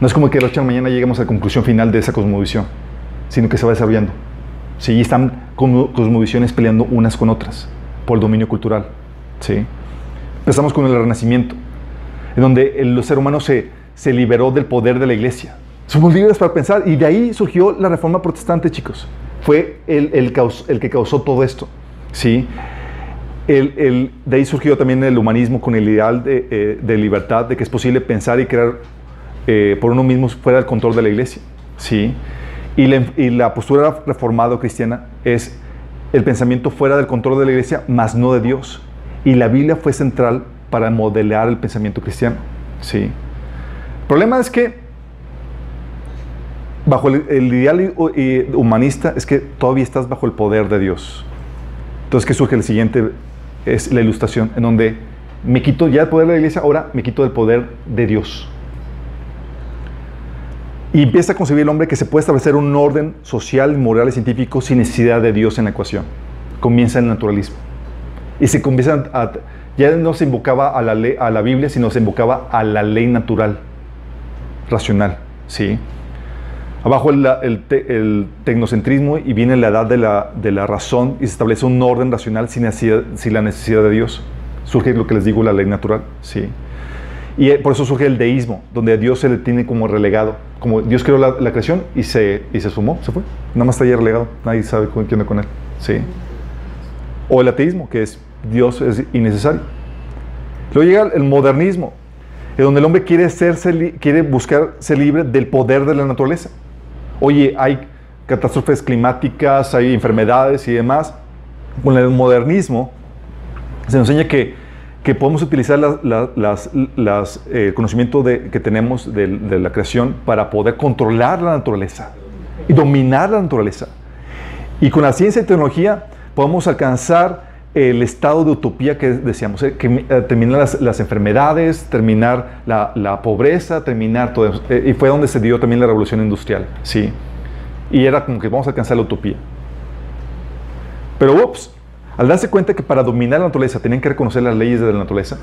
No es como que de la noche a la mañana llegamos a la conclusión final de esa cosmovisión, sino que se va desarrollando. Sí, están como cosmovisiones peleando unas con otras por el dominio cultural. ¿sí? Empezamos con el Renacimiento, en donde el ser humano se, se liberó del poder de la iglesia. Somos libres para pensar y de ahí surgió la reforma protestante, chicos. Fue el, el, caus- el que causó todo esto. ¿sí? El- de ahí surgió también el humanismo con el ideal de, eh, libertad, de que es posible pensar y crear eh, por uno mismo fuera del control de la iglesia. ¿sí? Y, la, postura reformada cristiana es el pensamiento fuera del control de la iglesia, más no de Dios. Y la Biblia fue central para modelar el pensamiento cristiano. ¿sí? El problema es que bajo el, ideal humanista es que todavía estás bajo el poder de Dios. Entonces, ¿qué surge el siguiente? Es la ilustración, en donde me quito ya el poder de la iglesia, ahora me quito el poder de Dios. Y empieza a concebir el hombre que se puede establecer un orden social, moral y científico sin necesidad de Dios en la ecuación. Comienza el naturalismo. Y se comienza a... Ya no se invocaba a la, ley, a la Biblia, sino se invocaba a la ley natural, racional. ¿sí? Abajo el, el, te, el, tecnocentrismo y viene la edad de la, de la, razón y se establece un orden racional sin, necesidad, sin la necesidad de Dios. Surge lo que les digo, la ley natural. ¿sí? Y por eso surge el deísmo, donde a Dios se le tiene como relegado. Como Dios creó la, la creación y se, y se sumó, se fue. Nada más está ahí relegado. Nadie sabe qué onda con él. ¿sí? O el ateísmo, que es Dios es innecesario. Luego llega el modernismo, en donde el hombre quiere, ser, quiere buscar ser libre del poder de la naturaleza. Oye, hay catástrofes climáticas, hay enfermedades y demás. Con el modernismo se nos enseña que, que podemos utilizar la, la, las, las, eh, el conocimiento que tenemos de, de, la creación para poder controlar la naturaleza y dominar la naturaleza. Y con la ciencia y tecnología podemos alcanzar el estado de utopía que deseamos, eh, que, eh, terminar las, enfermedades, terminar la, pobreza, terminar todo eso. Eh, y fue donde se dio también la revolución industrial, ¿sí? Y era como que vamos a alcanzar la utopía. Pero, ups, al darse cuenta que para dominar la naturaleza tenían que reconocer las leyes de la naturaleza,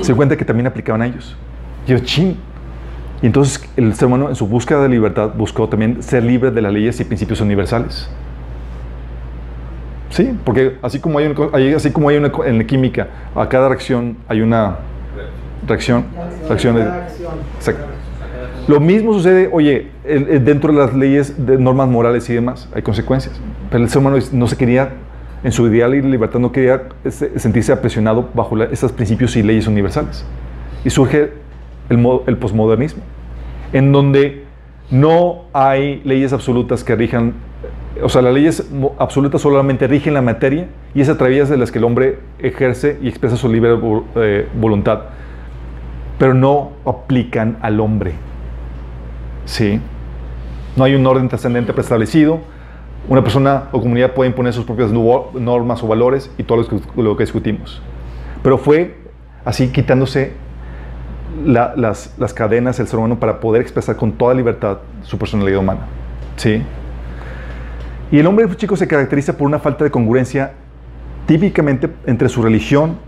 se dio cuenta que también aplicaban a ellos. Yo, ching. Y entonces el ser humano en su búsqueda de libertad buscó también ser libre de las leyes y principios universales. Sí, porque así como hay, un, así como hay una en la química, a cada reacción hay una reacción. reacción, de, exacto. Lo mismo sucede, oye, dentro de las leyes de normas morales y demás, hay consecuencias. Pero el ser humano no se quería, en su ideal y libertad, no quería sentirse apresionado bajo esos principios y leyes universales. Y surge el, el posmodernismo, en donde no hay leyes absolutas que rijan o sea, las leyes absolutas solamente rigen la materia y es a través de las que el hombre ejerce y expresa su libre eh, voluntad, pero no aplican al hombre. ¿Sí? No hay un orden trascendente preestablecido. Una persona o comunidad puede imponer sus propias normas o valores y todo lo que, discutimos. Pero fue así quitándose la, las, las cadenas del ser humano para poder expresar con toda libertad su personalidad humana. ¿Sí? Y el hombre, chicos, se caracteriza por una falta de congruencia típicamente entre su religión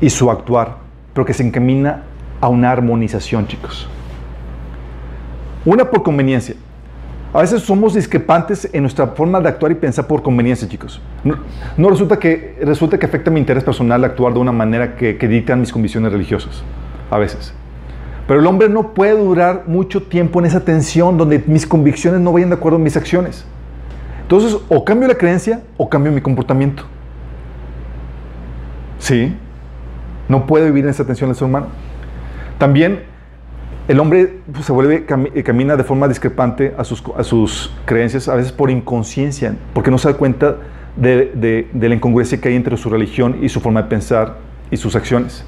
y su actuar, pero que se encamina a una armonización, chicos. Una por conveniencia. A veces somos discrepantes en nuestra forma de actuar y pensar por conveniencia, chicos. No, no resulta, que, resulta que afecta mi interés personal actuar de una manera que, que dictan mis convicciones religiosas. A veces. Pero el hombre no puede durar mucho tiempo en esa tensión donde mis convicciones no vayan de acuerdo con mis acciones. Entonces, o cambio la creencia o cambio mi comportamiento. ¿Sí? No puede vivir en esa tensión el ser humano. También el hombre pues, se vuelve, camina de forma discrepante a sus, a sus creencias, a veces por inconsciencia, porque no se da cuenta de, de, de la incongruencia que hay entre su religión y su forma de pensar y sus acciones.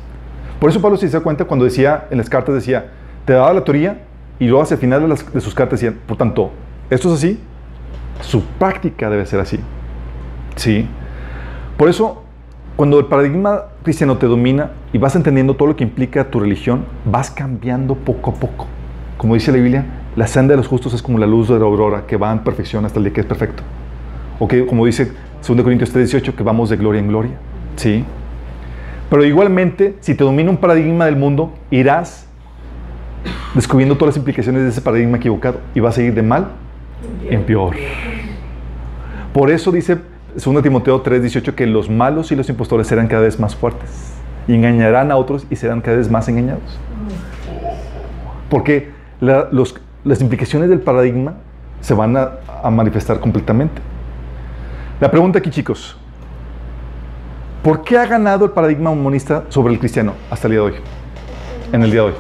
Por eso Pablo se da cuenta cuando decía en las cartas, decía, te daba la teoría y luego hacia el final de, sus cartas decían, por tanto, esto es así, su práctica debe ser así. ¿Sí? Por eso, cuando el paradigma cristiano te domina y vas entendiendo todo lo que implica tu religión, vas cambiando poco a poco. Como dice la Biblia, la senda de los justos es como la luz de la aurora que va en perfección hasta el día que es perfecto. O que, como dice 2 Corintios 3:18, que vamos de gloria en gloria. ¿Sí? Pero igualmente, si te domina un paradigma del mundo, irás descubriendo todas las implicaciones de ese paradigma equivocado y vas a ir de mal en peor. Por eso dice 2 Timoteo 3:18 que los malos y los impostores serán cada vez más fuertes y engañarán a otros y serán cada vez más engañados. Porque las implicaciones del paradigma se van a manifestar completamente. La pregunta aquí, chicos, ¿Por qué ha ganado el paradigma humanista sobre el cristiano hasta el día de hoy? En el día de hoy.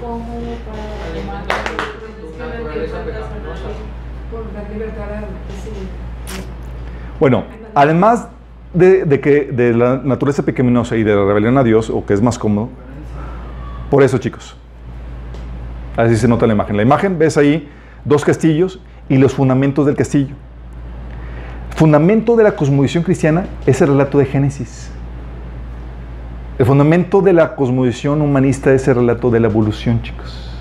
Bueno, además de, que de la naturaleza pecaminosa y de la rebelión a Dios, o que es más cómodo, por eso, chicos. Así se nota la imagen. La imagen, ves ahí dos castillos y los fundamentos del castillo. Fundamento de la cosmovisión cristiana es el relato de Génesis. El fundamento de la cosmovisión humanista es el relato de la evolución, chicos.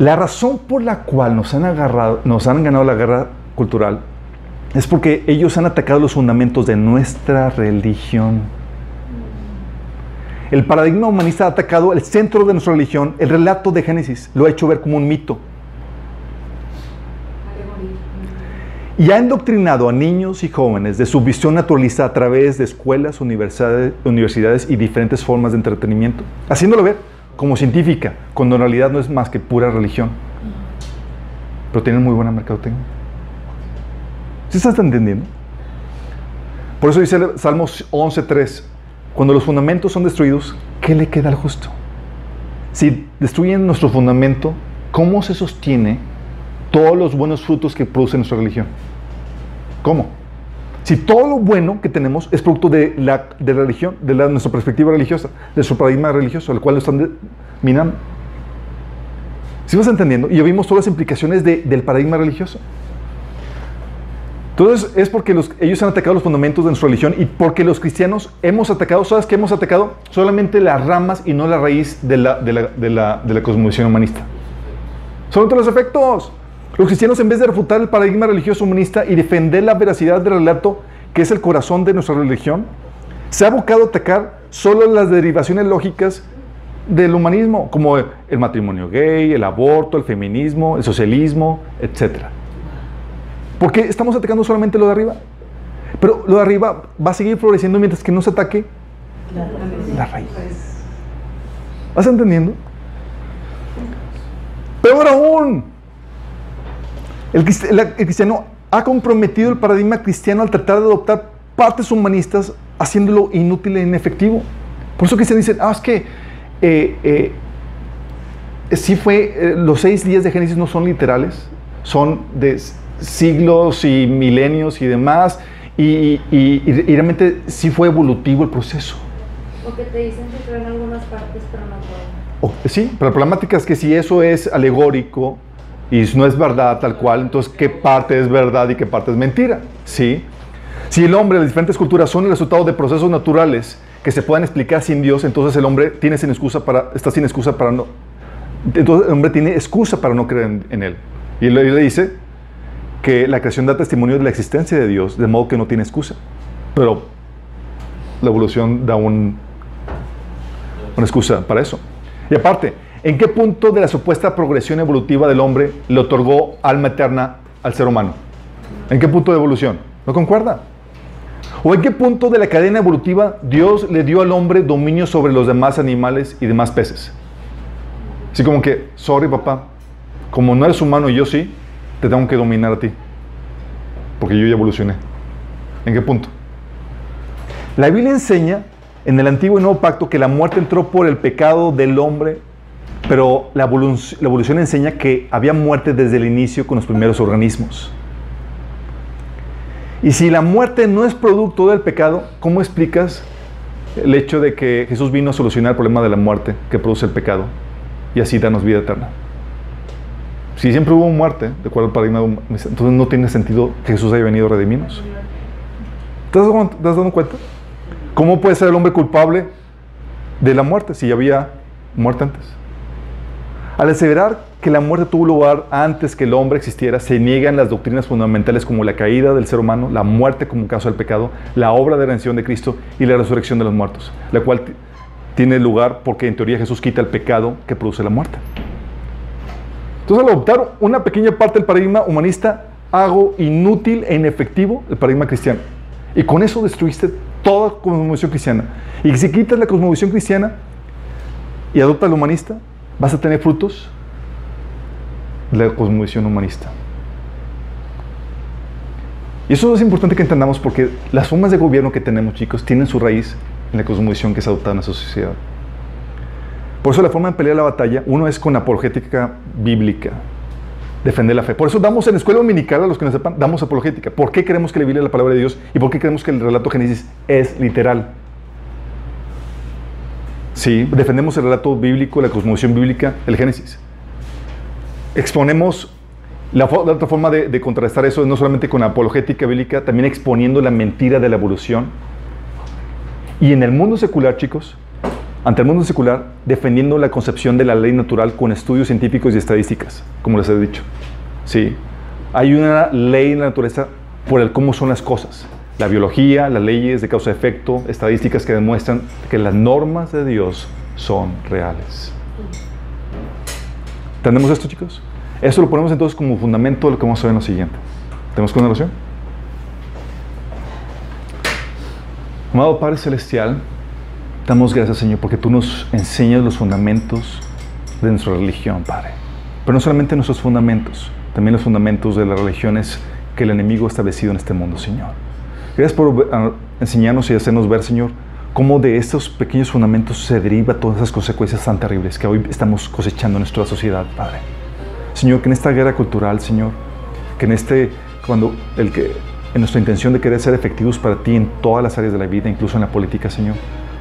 La razón por la cual nos han agarrado, nos han ganado la guerra cultural es porque ellos han atacado los fundamentos de nuestra religión. El paradigma humanista ha atacado el centro de nuestra religión, el relato de Génesis, lo ha hecho ver como un mito. Y ha endoctrinado a niños y jóvenes de su visión naturalista a través de escuelas, universidades, y diferentes formas de entretenimiento, haciéndolo ver como científica, cuando en realidad no es más que pura religión. Pero tienen muy buena mercadotecnia. ¿Sí estás entendiendo? Por eso dice Salmos 11.3, cuando los fundamentos son destruidos, ¿qué le queda al justo? Si destruyen nuestro fundamento, ¿cómo se sostiene todos los buenos frutos que produce nuestra religión? ¿Cómo? Si todo lo bueno que tenemos es producto de la, de la religión, de nuestra perspectiva religiosa, de su paradigma religioso, el cual lo están minando. ¿Sí vas entendiendo? Y ya vimos todas las implicaciones de- del paradigma religioso. Entonces es porque los- ellos han atacado los fundamentos de nuestra religión y porque los cristianos hemos atacado, ¿sabes qué hemos atacado? Solamente las ramas y no la raíz de la, de la, de la, de la cosmovisión humanista. Solamente los efectos. Los cristianos, en vez de refutar el paradigma religioso humanista y defender la veracidad del relato, que es el corazón de nuestra religión, se ha abocado a atacar solo las derivaciones lógicas del humanismo, como el matrimonio gay, el aborto, el feminismo, el socialismo, etc. Porque estamos atacando solamente lo de arriba. Pero lo de arriba va a seguir floreciendo mientras que no se ataque la raíz. ¿Vas entendiendo? Peor aún, el, cristiano ha comprometido el paradigma cristiano al tratar de adoptar partes humanistas, haciéndolo inútil e inefectivo. Por eso que se dicen, ah, es que eh, eh, sí fue, eh, los seis días de Génesis no son literales, son de siglos y milenios y demás, y, y- y- y realmente sí fue evolutivo el proceso.
O que te dicen que creen algunas partes, pero no.
Oh, sí, pero la problemática es que si eso es alegórico y no es verdad tal cual, entonces ¿qué parte es verdad y qué parte es mentira? ¿Sí? Si el hombre, las diferentes culturas son el resultado de procesos naturales que se puedan explicar sin Dios, entonces el hombre tiene sin excusa para, está sin excusa para no... Entonces el hombre tiene excusa para no creer en, en él. Y él, le dice que la creación da testimonio de la existencia de Dios, de modo que no tiene excusa. Pero la evolución da un, una excusa para eso. Y aparte, ¿en qué punto de la supuesta progresión evolutiva del hombre le otorgó alma eterna al ser humano? ¿En qué punto de evolución? ¿No concuerda? ¿O en qué punto de la cadena evolutiva Dios le dio al hombre dominio sobre los demás animales y demás peces? Así como que, sorry papá, como no eres humano y yo sí, te tengo que dominar a ti. Porque yo ya evolucioné. ¿En qué punto? La Biblia enseña en el Antiguo y Nuevo Pacto que la muerte entró por el pecado del hombre, pero la evolu- la evolución enseña que había muerte desde el inicio con los primeros organismos. Y si la muerte no es producto del pecado, ¿cómo explicas el hecho de que Jesús vino a solucionar el problema de la muerte que produce el pecado y así darnos vida eterna? Si siempre hubo muerte, de acuerdo al paradigma, entonces no tiene sentido que Jesús haya venido a redimirnos. ¿Te has dado cuenta? ¿Cómo puede ser el hombre culpable de la muerte si ya había muerte antes? Al aseverar que la muerte tuvo lugar antes que el hombre existiera, se niegan las doctrinas fundamentales como la caída del ser humano, la muerte como caso del pecado, la obra de redención de Cristo y la resurrección de los muertos, la cual tiene lugar porque en teoría Jesús quita el pecado que produce la muerte. Entonces, al adoptar una pequeña parte del paradigma humanista, hago inútil e inefectivo el paradigma cristiano. Y con eso destruiste toda cosmovisión cristiana. Y si quitas la cosmovisión cristiana y adoptas el humanista, vas a tener frutos de la cosmovisión humanista. Y eso es importante que entendamos porque las formas de gobierno que tenemos, chicos, tienen su raíz en la cosmovisión que se adopta en nuestra sociedad. Por eso la forma de pelear la batalla, uno es con apologética bíblica. defender la fe. Por eso damos en la escuela dominical a los que nos sepan, damos apologética. ¿Por qué creemos que la Biblia es la palabra de Dios? ¿Y por qué creemos que el relato Génesis es literal? Sí, defendemos el relato bíblico, la cosmovisión bíblica, el Génesis. Exponemos la, otra forma de, de contrastar eso es no solamente con la apologética bíblica, también exponiendo la mentira de la evolución. Y en el mundo secular, chicos, ante el mundo secular, defendiendo la concepción de la ley natural con estudios científicos y estadísticas, como les he dicho. Sí, hay una ley en la naturaleza por el cómo son las cosas. La biología, las leyes de causa-efecto, estadísticas que demuestran que las normas de Dios son reales. ¿Entendemos esto, chicos? Eso lo ponemos entonces como fundamento de lo que vamos a ver en lo siguiente. ¿Tenemos con oración? Amado Padre Celestial, damos gracias, Señor, porque tú nos enseñas los fundamentos de nuestra religión, Padre. Pero no solamente nuestros fundamentos, también los fundamentos de las religiones que el enemigo ha establecido en este mundo, Señor. Gracias por ah, enseñarnos y hacernos ver, Señor, cómo de estos pequeños fundamentos se deriva todas esas consecuencias tan terribles que hoy estamos cosechando en nuestra sociedad, Padre. Señor, que en esta guerra cultural, Señor, que en este, cuando el que, en nuestra intención de querer ser efectivos para ti en todas las áreas de la vida, incluso en la política, Señor,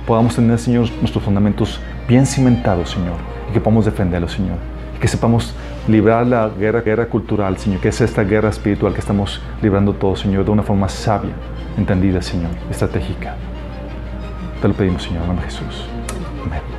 podamos tener, Señor, nuestros fundamentos bien cimentados, Señor, y que podamos defenderlos, Señor, que sepamos librar la guerra, guerra cultural, Señor, que es esta guerra espiritual que estamos librando todos, Señor, de una forma sabia, entendida, Señor, estratégica. Te lo pedimos, Señor, en nombre Jesús. Amén.